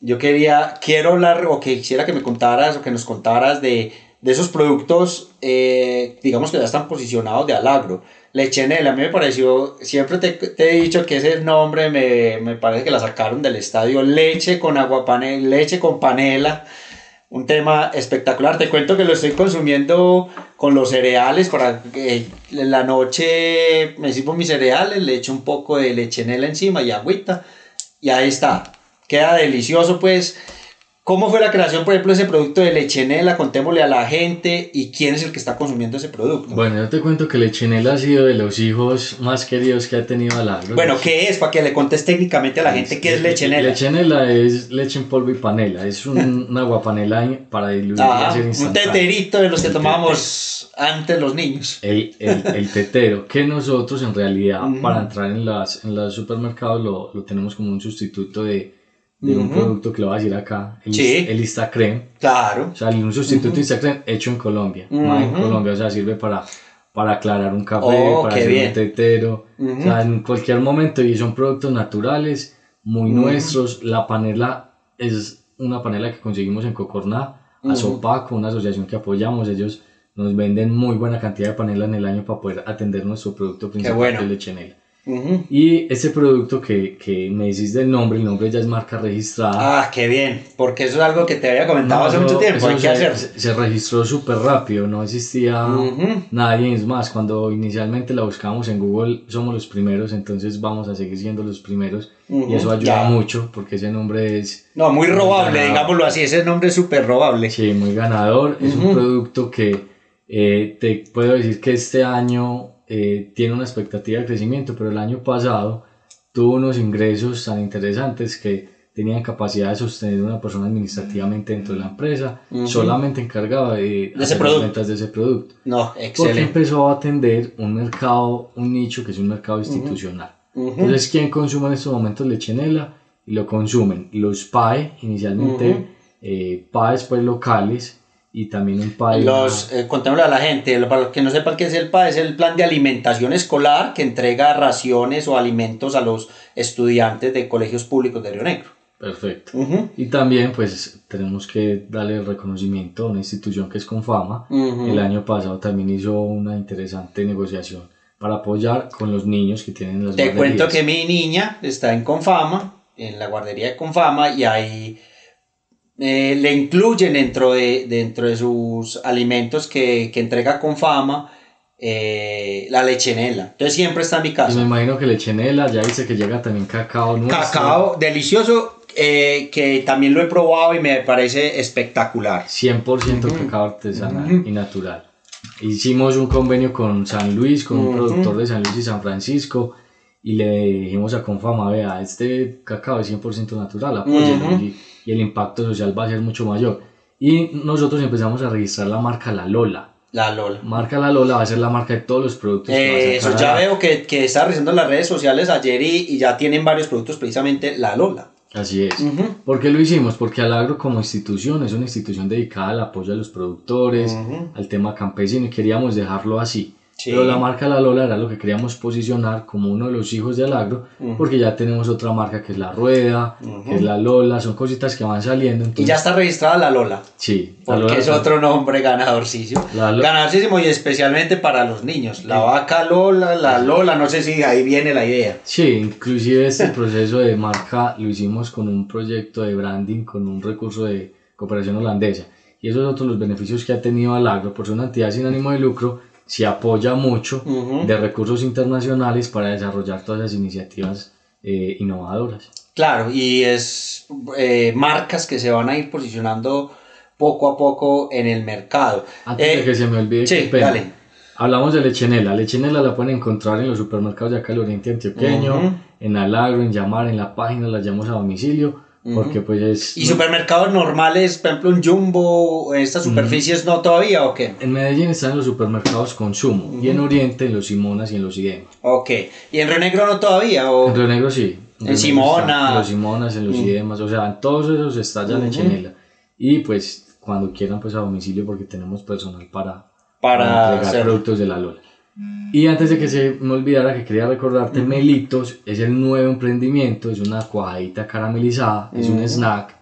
yo quería, quiero hablar, o que quisiera que me contaras, o que nos contaras de, de esos productos, eh, digamos que ya están posicionados de alagro. Lechenela, a mí me pareció, siempre te, te, he dicho que ese nombre me, me, parece que la sacaron del estadio, leche con agua panela, leche con panela, un tema espectacular. Te cuento que lo estoy consumiendo con los cereales para que en la noche me sirvo mis cereales, le echo un poco de lechenela encima y agüita y ahí está. Queda delicioso pues ¿Cómo fue la creación, por ejemplo, de ese producto de Lechenela? Contémosle a la gente y quién es el que está consumiendo ese producto. Bueno, yo te cuento que Lechenela ha sido de los hijos más queridos que ha tenido Alagro. Bueno, ¿qué es? Para que le contes técnicamente a la gente qué es Lechenela. Lechenela es leche en polvo y panela. Es un, [laughs] una aguapanela para diluir ah, Un teterito de los que tomábamos antes los niños. El, el, el, tetero, que nosotros en realidad [laughs] para entrar en, las, en los supermercados lo, lo tenemos como un sustituto de de un producto que lo voy a decir acá, el, sí. el Instacrem. Claro. O sea, un sustituto uh -huh. Instacrem hecho en Colombia. Uh -huh. En Colombia, o sea, sirve para, para aclarar un café, oh, para hacer bien. un tetero. Uh -huh. O sea, en cualquier momento, y son productos naturales, muy nuestros. La panela es una panela que conseguimos en Cocorná, a Sopaco, una asociación que apoyamos. Ellos nos venden muy buena cantidad de panela en el año para poder atender nuestro producto principal, bueno. que es lechenela. Uh -huh. Y ese producto que, que, me decís del nombre, el nombre ya es marca registrada. Ah, qué bien, porque eso es algo que te había comentado no, hace mucho tiempo, hay que se, hacer. Se registró súper rápido, no existía uh -huh. nadie, es más, cuando inicialmente la buscamos en Google somos los primeros, entonces vamos a seguir siendo los primeros uh -huh. y eso ayuda ya. mucho porque ese nombre es... No, muy robable, muy digámoslo así, ese nombre es súper robable. Sí, muy ganador, es un producto que eh, te puedo decir que este año eh, tiene una expectativa de crecimiento, pero el año pasado tuvo unos ingresos tan interesantes que tenían capacidad de sostener una persona administrativamente dentro de la empresa, uh -huh. solamente encargada de, hacer las ventas de ese producto. No, excelente. Porque empezó a atender un mercado, un nicho que es un mercado institucional. Uh -huh. Entonces, ¿quién consume en estos momentos lechenela? Y lo consumen los PAE, inicialmente, uh -huh. eh, PAEs pues locales, y también un PAE. Los, eh, contémosle a la gente, para los que no sepan qué es el PAE, es el plan de alimentación escolar que entrega raciones o alimentos a los estudiantes de colegios públicos de Río Negro. Perfecto. Uh -huh. Y también pues tenemos que darle el reconocimiento a una institución que es Confama. Uh -huh. El año pasado también hizo una interesante negociación para apoyar con los niños que tienen las Te guarderías. cuento que mi niña está en Confama, en la guardería de Confama, y ahí eh, le incluyen dentro de, dentro de sus alimentos que, que entrega con fama eh, la lechenela. Entonces siempre está en mi casa. Y me imagino que lechenela, ya dice que llega también cacao nuestro. Cacao delicioso, eh, que también lo he probado y me parece espectacular. 100% uh -huh. cacao artesanal uh -huh. y natural. hicimos un convenio con San Luis, con un productor de San Luis y San Francisco, y le dijimos a Confama, vea, este cacao es 100% natural, apóyenlo, y, y el impacto social va a ser mucho mayor. Y nosotros empezamos a registrar la marca La Lola. La Lola. Marca La Lola va a ser la marca de todos los productos. Eh, eso ya veo que, que está revisando las redes sociales ayer y, y ya tienen varios productos precisamente La Lola. Así es. Ujú. ¿Por qué lo hicimos? Porque Alagro como institución es una institución dedicada al apoyo a los productores, Ujú. al tema campesino y queríamos dejarlo así. Sí. Pero la marca La Lola era lo que queríamos posicionar como uno de los hijos de Alagro, porque ya tenemos otra marca que es La Rueda, que es La Lola, son cositas que van saliendo. Y Entonces, ya está registrada La Lola. Sí, La Porque Lola es otro nombre ganadorcísimo. Ganadorcísimo y especialmente para los niños. La vaca Lola, la Lola, no sé si ahí viene la idea. Sí, inclusive este proceso de marca lo hicimos con un proyecto de branding, con un recurso de cooperación holandesa. Y esos son otros los beneficios que ha tenido Alagro por ser una entidad sin ánimo de lucro, se apoya mucho de recursos internacionales para desarrollar todas esas iniciativas eh, innovadoras. Claro, y es eh, marcas que se van a ir posicionando poco a poco en el mercado. Antes Eh, de que se me olvide, sí, qué pena. dale. Hablamos de lechenela. Lechenela la pueden encontrar en los supermercados de acá del Oriente Antioqueño, en Alagro, en Llamar, en la página, la llamamos a domicilio, porque pues es... ¿Y supermercados normales, por ejemplo, un Jumbo, estas superficies no todavía o qué? En Medellín están en los supermercados Consumo y en Oriente en los Simonas y en los Idemas. Ok. ¿Y en Río Negro no todavía? O... En Río Negro sí. En Negro Simona. En los Simonas, en los Idemas, o sea, en todos esos está ya Lechenela. Y pues cuando quieran pues a domicilio porque tenemos personal para, Para entregar hacerlo. productos de la Lola. Y antes de que se me olvidara que quería recordarte, Melitos es el nuevo emprendimiento, es una cuajadita caramelizada, es un snack,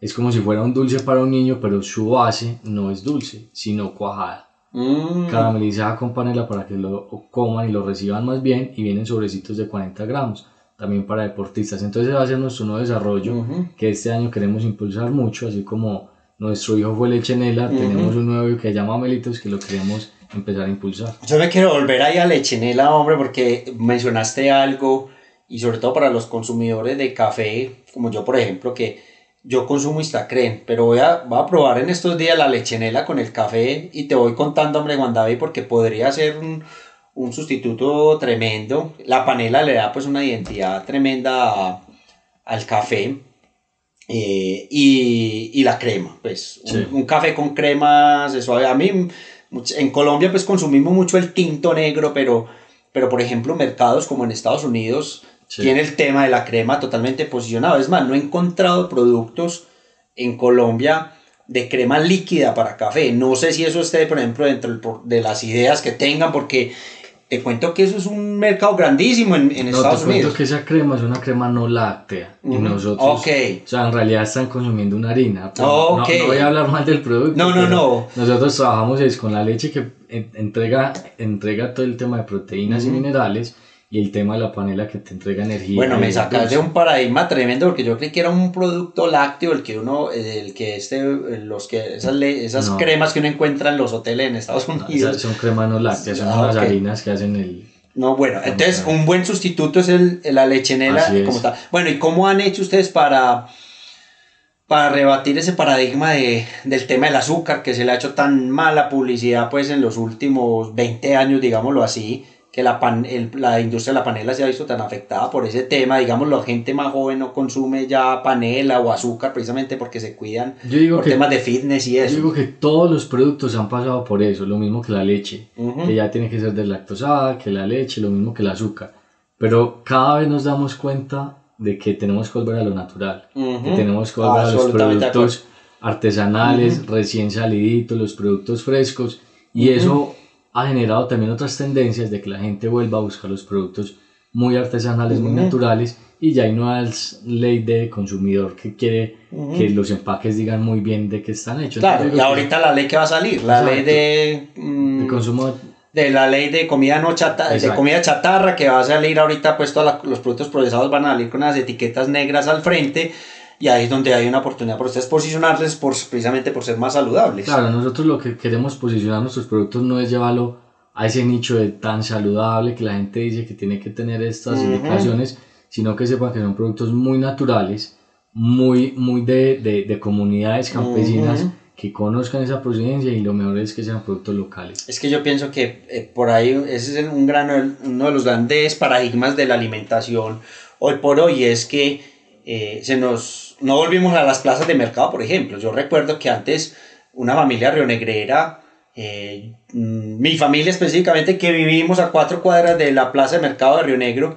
es como si fuera un dulce para un niño, pero su base no es dulce, sino cuajada. Mm, caramelizada con panela para que lo coman y lo reciban más bien y vienen sobrecitos de 40 gramos también para deportistas. Entonces va a ser nuestro nuevo desarrollo Ujú. que este año queremos impulsar mucho así como nuestro hijo fue Lechenela tenemos un nuevo que se llama Melitos que lo queremos empezar a impulsar Yo me quiero volver ahí a Lechenela, hombre, porque mencionaste algo y sobre todo para los consumidores de café, como yo, por ejemplo, que yo consumo Instacren, pero voy a, voy a probar en estos días la Lechenela con el café y te voy contando, hombre, Juan David, porque podría ser un, un sustituto tremendo. La panela le da pues una identidad tremenda a- al café. eh, y, y la crema, pues un, Sí. un café con crema se suave. A mí en Colombia pues consumimos mucho el tinto negro, pero, pero por ejemplo mercados como en Estados Unidos Sí. tiene el tema de la crema totalmente posicionado. Es más, no he encontrado productos en Colombia de crema líquida para café. No sé si eso esté, por ejemplo, dentro de las ideas que tengan, porque te cuento que eso es un mercado grandísimo en, en no, Estados te cuento Unidos. que esa crema es una crema no láctea y nosotros Ok. o sea en realidad están consumiendo una harina Ok. no, no voy a hablar mal del producto No, no, no. nosotros trabajamos es con la leche que en- entrega entrega todo el tema de proteínas y minerales y el tema de la panela que te entrega energía Bueno, me y sacas de un paradigma tremendo porque yo creí que era un producto lácteo el que uno, el que este, los que esas, le- esas No. cremas que uno encuentra en los hoteles en Estados Esas Unidos. son cremas no lácteas son Ah, unas harinas que hacen el No, bueno, entonces un buen sustituto es el, la lechenela como tal. Bueno, ¿y cómo han hecho ustedes para, para rebatir ese paradigma de, del tema del azúcar que se le ha hecho tan mala publicidad pues en los últimos 20 años, digámoslo así? Que la, pan, el, la industria de la panela se ha visto tan afectada por ese tema, digamos, la gente más joven no consume ya panela o azúcar precisamente porque se cuidan yo digo por que temas de fitness y yo eso. digo que todos los productos han pasado por eso lo mismo que la leche Ujú. que ya tiene que ser deslactosada que la leche lo mismo que el azúcar pero cada vez nos damos cuenta de que tenemos que volver a lo natural Ujú. que tenemos que volver a los productos artesanales, recién saliditos, los productos frescos, y eso ha generado también otras tendencias de que la gente vuelva a buscar los productos muy artesanales, muy naturales, y ya hay nuevas ley de consumidor que quiere que los empaques digan muy bien de qué están hechos. Claro, y ahorita la ley que va a salir, la Exacto. ley de, que mm, consumo de la ley de comida no chata, de comida chatarra que va a salir ahorita, pues todos los productos procesados van a salir con las etiquetas negras al frente y ahí es donde hay una oportunidad para ustedes posicionarles por, precisamente por ser más saludables. Claro, nosotros lo que queremos posicionar nuestros productos no es llevarlo a ese nicho de tan saludable que la gente dice que tiene que tener estas Ujú. indicaciones, sino que sepan que son productos muy naturales, muy, muy de, de, de comunidades campesinas Ujú. que conozcan esa procedencia y lo mejor es que sean productos locales. Es que yo pienso que eh, por ahí ese es un gran, uno de los grandes paradigmas de la alimentación hoy por hoy es que eh, se nos, no volvimos a las plazas de mercado, por ejemplo. Yo recuerdo que antes una familia rionegrera, eh, mm, mi familia específicamente, que vivimos a cuatro cuadras de la plaza de mercado de Río Negro,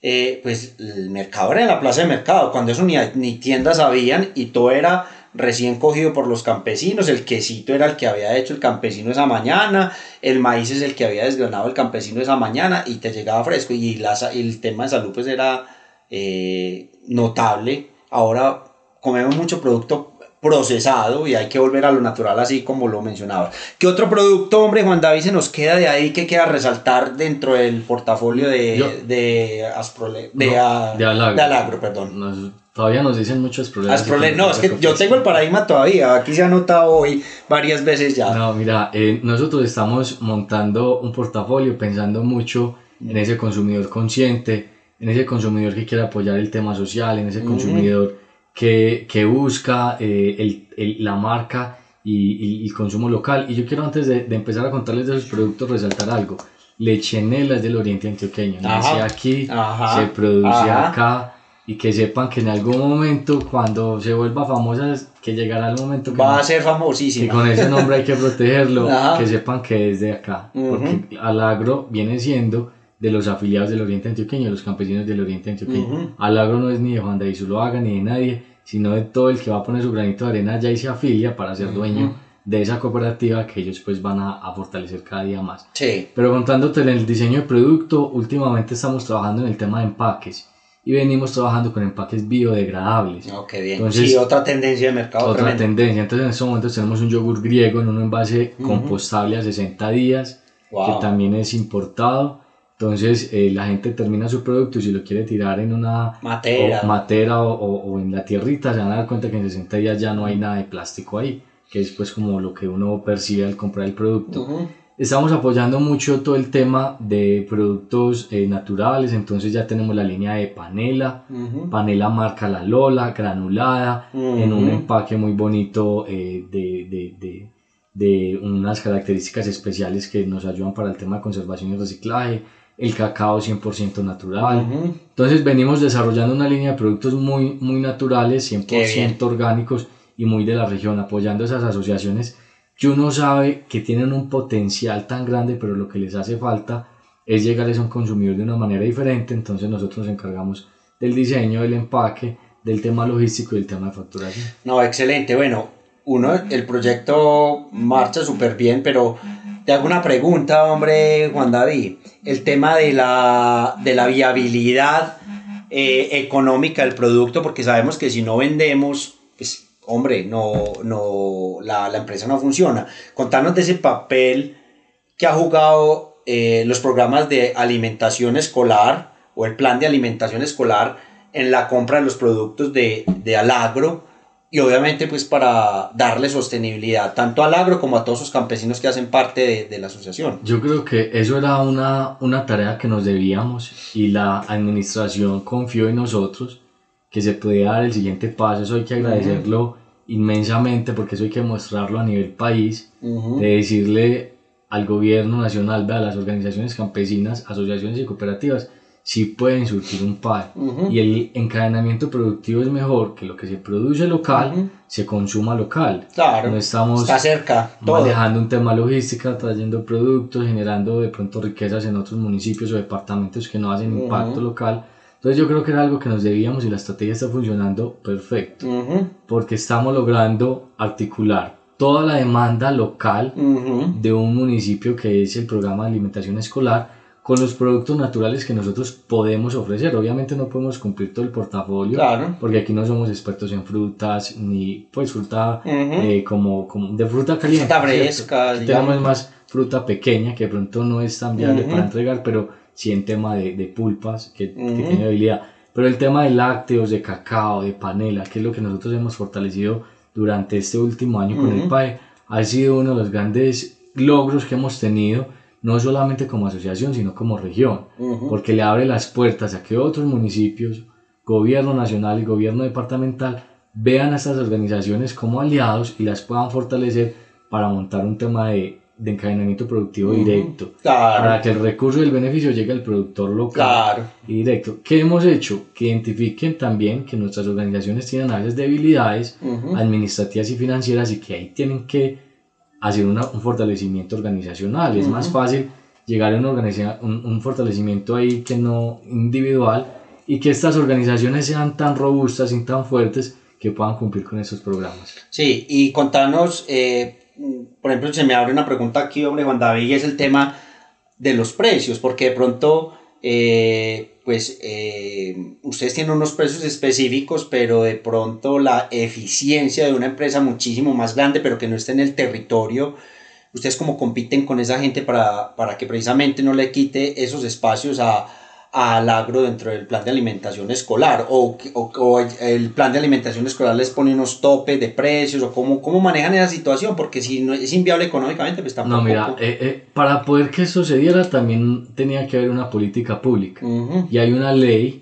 eh, pues el mercado era en la plaza de mercado, cuando eso ni, ni tiendas habían y todo era recién cogido por los campesinos, el quesito era el que había hecho el campesino esa mañana, el maíz es el que había desgranado el campesino esa mañana y te llegaba fresco y, la, el tema de salud pues era eh, notable. Ahora comemos mucho producto procesado y hay que volver a lo natural así como lo mencionaba. ¿Qué otro producto, hombre, Juan David, se nos queda de ahí que queda resaltar dentro del portafolio de, de, Asprole, de, Alagro. perdón? todavía nos dicen muchos problemas. no, es que yo tengo el paradigma todavía, aquí se ha notado hoy varias veces ya. No, mira, eh, nosotros estamos montando un portafolio pensando mucho en ese consumidor consciente, en ese consumidor que quiere apoyar el tema social, en ese consumidor que, que busca eh, el, el, la marca y, y, el consumo local. Y yo quiero antes de, de, empezar a contarles de esos productos resaltar algo. Lechenela es del oriente antioqueño, nace aquí, se produce acá y que sepan que en algún momento cuando se vuelva famosa que llegará el momento que va a ser famosísima. y con ese nombre hay que protegerlo [laughs] que sepan que es de acá. Porque Alagro viene siendo de los afiliados del Oriente Antioqueño, los campesinos del Oriente Antioqueño. Alagro no es ni de Juan David Zuluaga ni de nadie, sino de todo el que va a poner su granito de arena allá y se afilia para ser dueño de esa cooperativa que ellos pues van a, a, fortalecer cada día más. Sí. Pero contándote en el diseño de producto, últimamente estamos trabajando en el tema de empaques y venimos trabajando con empaques biodegradables. Qué bien. Entonces, sí, otra tendencia de mercado. Otra tendencia. Entonces en estos momentos tenemos un yogur griego en un envase compostable a 60 días, que también es importado entonces eh, la gente termina su producto y si lo quiere tirar en una matera. o, matera o, o, en la tierrita, se van a dar cuenta que en 60 días ya no hay nada de plástico ahí, que es pues como lo que uno percibe al comprar el producto. Estamos apoyando mucho todo el tema de productos eh, naturales, entonces ya tenemos la línea de panela, panela marca La Lola, granulada, en un empaque muy bonito eh, de, de, de, de unas características especiales que nos ayudan para el tema de conservación y reciclaje el cacao 100% natural. Entonces venimos desarrollando una línea de productos muy, muy naturales, 100% orgánicos y muy de la región, apoyando esas asociaciones que uno sabe que tienen un potencial tan grande, pero lo que les hace falta es llegarles a un consumidor de una manera diferente, entonces nosotros nos encargamos del diseño, del empaque, del tema logístico y del tema de facturación. No, excelente. Bueno, uno, el proyecto marcha súper bien, pero te hago una pregunta, hombre, Juan David. El tema de la, de la viabilidad eh, económica del producto, porque sabemos que si no vendemos, pues, hombre, no, no, la, la empresa no funciona. Contanos de ese papel que ha jugado eh, los programas de alimentación escolar o el plan de alimentación escolar en la compra de los productos de, de Alagro y obviamente pues para darle sostenibilidad tanto al agro como a todos los campesinos que hacen parte de, de, la asociación. Yo creo que eso era una, una tarea que nos debíamos y la administración confió en nosotros que se podía dar el siguiente paso, eso hay que agradecerlo inmensamente porque eso hay que mostrarlo a nivel país, de decirle al gobierno nacional, a las organizaciones campesinas, asociaciones y cooperativas, sí pueden surtir un PAE. Y el encadenamiento productivo es mejor que lo que se produce local se consuma local. Claro. No estamos está cerca, manejando un tema logística, trayendo productos, generando de pronto riquezas en otros municipios o departamentos que no hacen impacto local. Entonces yo creo que era algo que nos debíamos y la estrategia está funcionando perfecto. Porque estamos logrando articular toda la demanda local de un municipio que es el programa de alimentación escolar con los productos naturales que nosotros podemos ofrecer. Obviamente no podemos cumplir todo el portafolio, porque aquí no somos expertos en frutas, ni pues fruta eh, como, como, de fruta caliente. Fruta fresca. Tenemos más fruta pequeña que de pronto no es tan viable para entregar, pero sí en tema de, de pulpas que, que, tiene habilidad. Pero el tema de lácteos, de cacao, de panela, que es lo que nosotros hemos fortalecido durante este último año con el PAE, ha sido uno de los grandes logros que hemos tenido no solamente como asociación, sino como región, porque le abre las puertas a que otros municipios, gobierno nacional y gobierno departamental vean a estas organizaciones como aliados y las puedan fortalecer para montar un tema de, de encadenamiento productivo directo, para que el recurso y el beneficio llegue al productor local y directo. ¿Qué hemos hecho? Que identifiquen también que nuestras organizaciones tienen a veces debilidades administrativas y financieras y que ahí tienen que hacer un fortalecimiento organizacional. Es más fácil llegar a una un, un fortalecimiento ahí que no individual y que estas organizaciones sean tan robustas y tan fuertes que puedan cumplir con esos programas. Sí, y contanos, eh, por ejemplo, se me abre una pregunta aquí, hombre, Juan David, y es el tema de los precios, porque de pronto, eh, pues, eh, ustedes tienen unos precios específicos, pero de pronto la eficiencia de una empresa muchísimo más grande, pero que no esté en el territorio, ustedes como compiten con esa gente para, para que precisamente no le quite esos espacios a al agro dentro del plan de alimentación escolar o, o, el plan de alimentación escolar les pone unos topes de precios o cómo, cómo manejan esa situación porque si no es inviable económicamente pues tampoco... No, mira, eh, eh, para poder que eso se diera también tenía que haber una política pública. Y hay una ley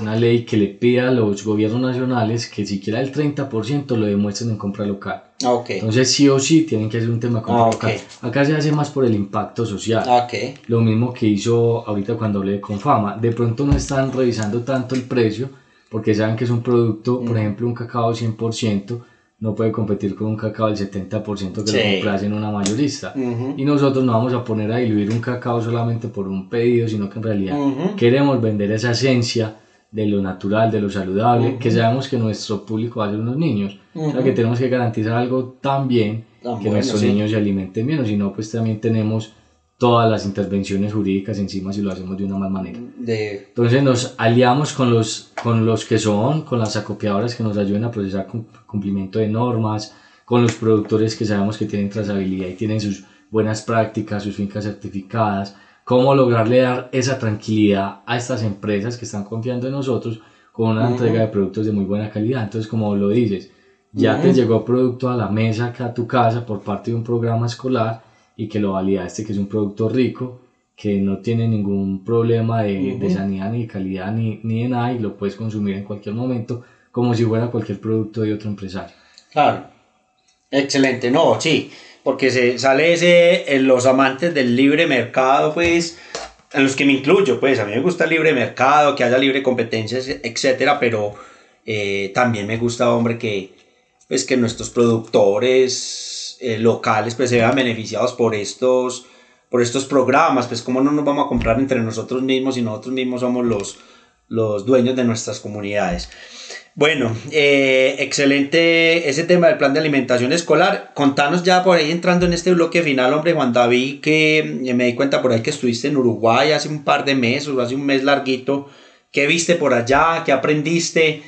una ley que le pida a los gobiernos nacionales que siquiera el 30% lo demuestren en compra local. Ah, okay. Entonces sí o sí tienen que hacer un tema de compra ah, local. Acá se hace más por el impacto social. Ah, okay. Lo mismo que hizo ahorita cuando hablé de Confama. De pronto no están revisando tanto el precio porque saben que es un producto, por mm. ejemplo, un cacao 100%, no puede competir con un cacao del 70% que lo compras en una mayorista. Y nosotros no vamos a poner a diluir un cacao solamente por un pedido, sino que en realidad queremos vender esa esencia de lo natural, de lo saludable, que sabemos que nuestro público va a ser unos niños. O sea que tenemos que garantizar algo tan bien que nuestros niños se alimenten bien, o si no, pues también tenemos todas las intervenciones jurídicas encima si lo hacemos de una mal manera. Entonces nos aliamos con los, con los que son, con las acopiadoras que nos ayuden a procesar cumplimiento de normas, con los productores que sabemos que tienen trazabilidad y tienen sus buenas prácticas, sus fincas certificadas, cómo lograrle dar esa tranquilidad a estas empresas que están confiando en nosotros con una entrega de productos de muy buena calidad. Entonces, como lo dices, ya te llegó producto a la mesa acá a tu casa por parte de un programa escolar y que lo validaste que es un producto rico, que no tiene ningún problema de, de sanidad ni de calidad ni, ni de nada y lo puedes consumir en cualquier momento como si fuera cualquier producto de otro empresario. Claro, excelente, no, sí porque se sale ese, en los amantes del libre mercado, pues, en los que me incluyo, pues, a mí me gusta el libre mercado, que haya libre competencia, etcétera, pero eh, también me gusta, hombre, que, pues, que nuestros productores eh, locales, pues, se vean beneficiados por estos, por estos programas, pues, cómo no nos vamos a comprar entre nosotros mismos y nosotros mismos somos los, los dueños de nuestras comunidades. Bueno, eh, excelente ese tema del plan de alimentación escolar. Contanos ya por ahí entrando en este bloque final, hombre Juan David, que eh, me di cuenta por ahí que estuviste en Uruguay hace un par de meses, hace un mes larguito. ¿Qué viste por allá? ¿Qué aprendiste?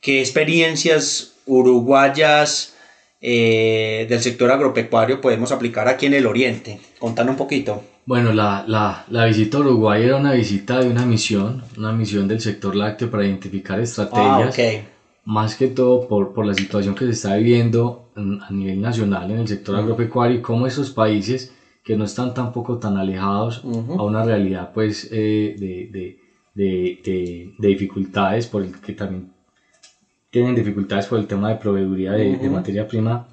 ¿Qué experiencias uruguayas eh, del sector agropecuario podemos aplicar aquí en el Oriente? Contanos un poquito. Bueno, la, la, la, visita a Uruguay era una visita de una misión, una misión del sector lácteo para identificar estrategias, ah, más que todo por, por, la situación que se está viviendo a nivel nacional en el sector agropecuario y cómo esos países que no están tampoco tan alejados a una realidad pues eh, de, de, de, de, dificultades, por el que también tienen dificultades por el tema de proveeduría de, de materia prima,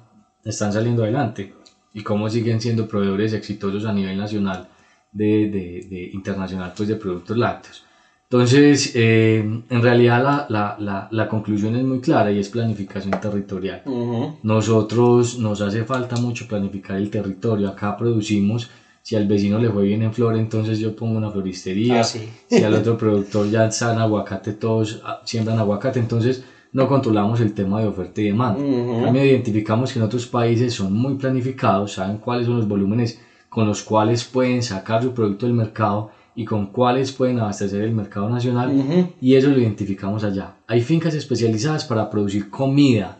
están saliendo adelante y cómo siguen siendo proveedores exitosos a nivel nacional de, de, de internacional pues de productos lácteos. Entonces, eh, en realidad la, la, la, la, conclusión es muy clara y es planificación territorial. Nosotros nos hace falta mucho planificar el territorio. Acá producimos, si al vecino le fue bien en flor, entonces yo pongo una floristería. Ah, si al otro productor ya están aguacate, todos ah, siembran aguacate. Entonces, no controlamos el tema de oferta y demanda. También identificamos que en otros países son muy planificados, saben cuáles son los volúmenes con los cuales pueden sacar su producto del mercado y con cuáles pueden abastecer el mercado nacional y eso lo identificamos allá. Hay fincas especializadas para producir comida,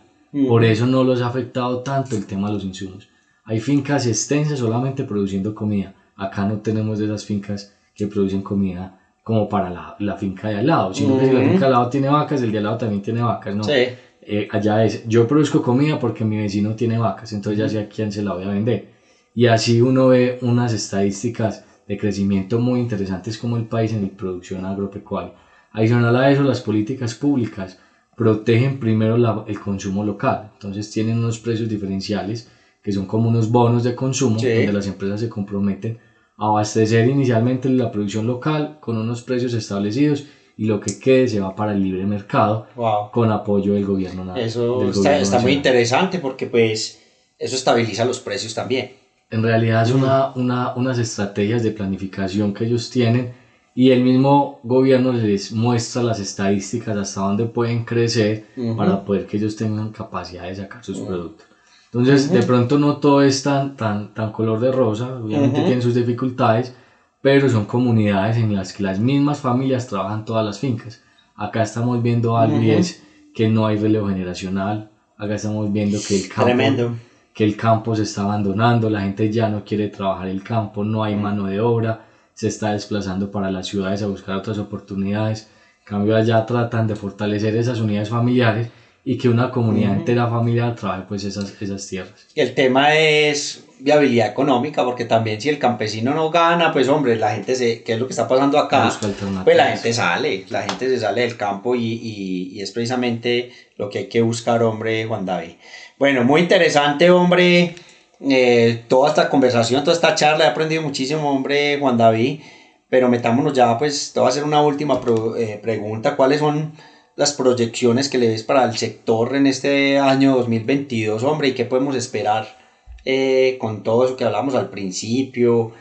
por eso no los ha afectado tanto el tema de los insumos. Hay fincas extensas solamente produciendo comida. Acá no tenemos de esas fincas que producen comida como para la, la finca de al lado, sino que si la finca de al lado tiene vacas, el de al lado también tiene vacas, ¿no? Sí. Eh, allá es, yo produzco comida porque mi vecino tiene vacas, entonces ya sé a quién se la voy a vender. Y así uno ve unas estadísticas de crecimiento muy interesantes como el país en la producción agropecuaria. Adicional a eso, las políticas públicas protegen primero la- el consumo local. Entonces tienen unos precios diferenciales que son como unos bonos de consumo Sí. donde las empresas se comprometen abastecer inicialmente la producción local con unos precios establecidos y lo que quede se va para el libre mercado Wow. con apoyo del gobierno na- Eso está, gobierno está muy nacional. interesante porque pues eso estabiliza los precios también. En realidad es una, una- unas estrategias de planificación que ellos tienen y el mismo gobierno les muestra las estadísticas hasta dónde pueden crecer Ujú. para poder que ellos tengan capacidad de sacar sus productos. Entonces, de pronto no todo es tan, tan, tan color de rosa, obviamente tienen sus dificultades, pero son comunidades en las que las mismas familias trabajan todas las fincas. Acá estamos viendo algo y Ujú. es que no hay relevo generacional, acá estamos viendo que el campo Tremendo. que el campo se está abandonando, la gente ya no quiere trabajar el campo, no hay mano de obra, se está desplazando para las ciudades a buscar otras oportunidades. En cambio allá tratan de fortalecer esas unidades familiares y que una comunidad entera familiar trabaje pues esas, esas tierras. El tema es viabilidad económica, porque también si el campesino no gana, pues hombre, la gente se, ¿qué es lo que está pasando acá? Pues la gente sale, la gente se sale del campo y, y- y es precisamente lo que hay que buscar, hombre, Juan David. Bueno, muy interesante, hombre, eh, toda esta conversación, toda esta charla, he aprendido muchísimo, hombre, Juan David, pero metámonos ya, pues, te voy a hacer una última pro- eh, pregunta, ¿cuáles son las proyecciones que le ves para el sector en este año 2022, hombre, y qué podemos esperar eh, con todo eso que hablamos al principio?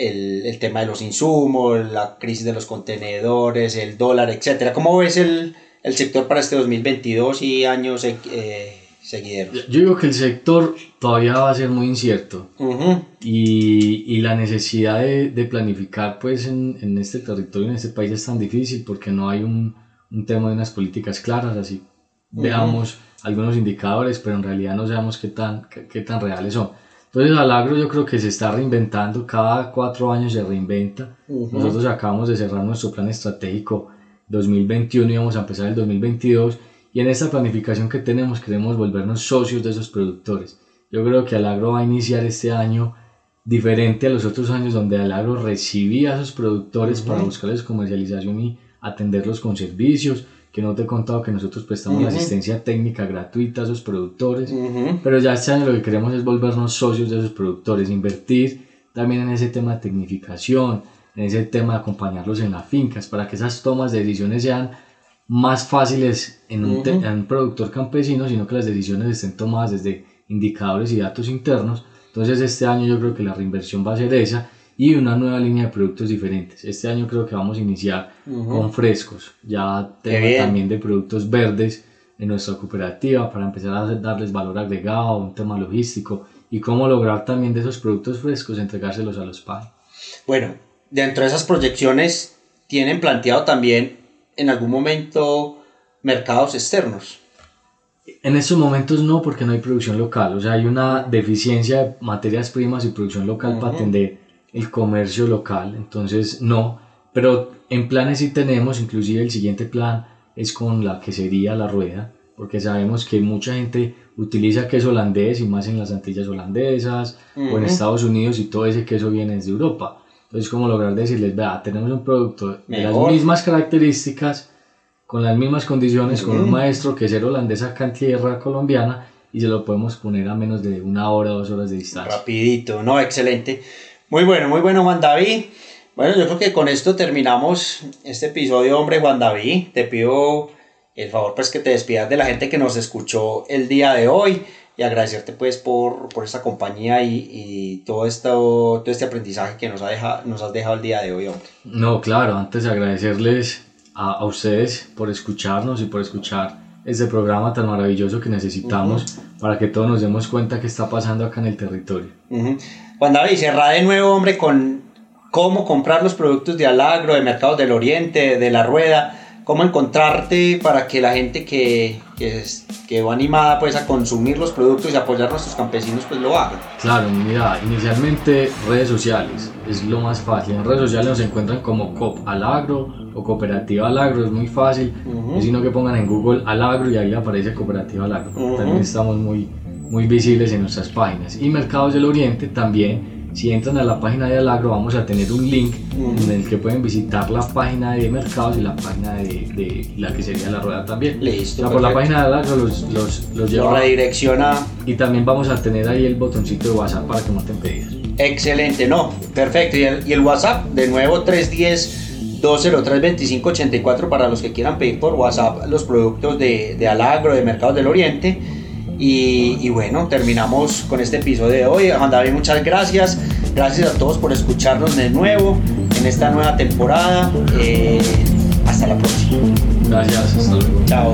el, el tema de los insumos, la crisis de los contenedores, el dólar, etcétera. ¿Cómo ves el, el sector para este 2022 y años eh, seguideros? Yo digo que el sector todavía va a ser muy incierto Ujú, y, y la necesidad de, de planificar pues en, en este territorio, en este país es tan difícil porque no hay un, un tema de unas políticas claras, así veamos algunos indicadores, pero en realidad no sabemos qué tan, qué, qué tan reales son. Entonces al agro yo creo que se está reinventando, cada cuatro años se reinventa. Ujú. Nosotros acabamos de cerrar nuestro plan estratégico 2021 y vamos a empezar el 2022 y en esta planificación que tenemos queremos volvernos socios de esos productores. Yo creo que Alagro va a iniciar este año diferente a los otros años donde Alagro recibía a esos productores para buscarles comercialización y atenderlos con servicios, que no te he contado que nosotros prestamos la Ujú. asistencia técnica gratuita a esos productores. Ujú. Pero ya este año lo que queremos es volvernos socios de esos productores, invertir también en ese tema de tecnificación, en ese tema de acompañarlos en las fincas, para que esas tomas de decisiones sean más fáciles en un, te- Ujú. en un productor campesino, sino que las decisiones estén tomadas desde indicadores y datos internos. Entonces este año yo creo que la reinversión va a ser esa y una nueva línea de productos diferentes. Este año creo que vamos a iniciar Ujú. con frescos, ya tema también de productos verdes en nuestra cooperativa para empezar a darles valor agregado, un tema logístico y cómo lograr también de esos productos frescos entregárselos a los PAI. Bueno, dentro de esas proyecciones, ¿tienen planteado también en algún momento mercados externos? En estos momentos no, porque no hay producción local, o sea, hay una deficiencia de materias primas y producción local para Ujú. atender el comercio local, entonces no, pero en planes sí tenemos, inclusive el siguiente plan es con la quesería La Rueda, porque sabemos que mucha gente utiliza queso holandés y más en las Antillas holandesas o en. Estados Unidos y todo ese queso viene desde Europa. Entonces, como lograr decirles, vea, tenemos un producto de las mismas características, con las mismas condiciones, con un maestro quesero holandés acá en tierra colombiana y se lo podemos poner a menos de una hora, dos horas de distancia. Rapidito, no, excelente. Muy bueno, muy bueno, Juan David. Bueno, yo creo que con esto terminamos este episodio, hombre, Juan David. Te pido el favor, pues, que te despidas de la gente que nos escuchó el día de hoy y agradecerte, pues, por, por esta compañía y, y todo, esto, todo este aprendizaje que nos, ha deja- nos has dejado el día de hoy, hombre. No, claro, antes de agradecerles a, a ustedes por escucharnos y por escuchar este programa tan maravilloso que necesitamos para que todos nos demos cuenta qué está pasando acá en el territorio. Ujú. Juan David, cerrá de nuevo, hombre, con cómo comprar los productos de Alagro, de Mercados del Oriente, de La Rueda, cómo encontrarte para que la gente que, que, es- que va animada pues a consumir los productos y apoyar a nuestros campesinos pues lo haga. Claro, mira, inicialmente redes sociales es lo más fácil. En redes sociales nos encuentran como COP Alagro o Cooperativa Alagro, es muy fácil. Ujú. Es sino que pongan en Google Alagro y ahí aparece Cooperativa Alagro. Ujú. También estamos muy, muy visibles en nuestras páginas. Y Mercados del Oriente también Si entran a la página de Alagro vamos a tener un link en el que pueden visitar la página de mercados y la página de, de la que sería la rueda también. Listo. O sea, por la página de Alagro los, los, los Lo lleva redirecciona. y también vamos a tener ahí el botoncito de WhatsApp para que monten pedidos. Excelente, no, perfecto. Y el, y el WhatsApp, de nuevo, 310-203-2584 para los que quieran pedir por WhatsApp los productos de, de Alagro, de Mercados del Oriente. Y, bueno, terminamos con este episodio de hoy. Juan David, muchas gracias. Gracias a todos por escucharnos de nuevo en esta nueva temporada. Eh, hasta la próxima. Gracias, hasta luego. Chao.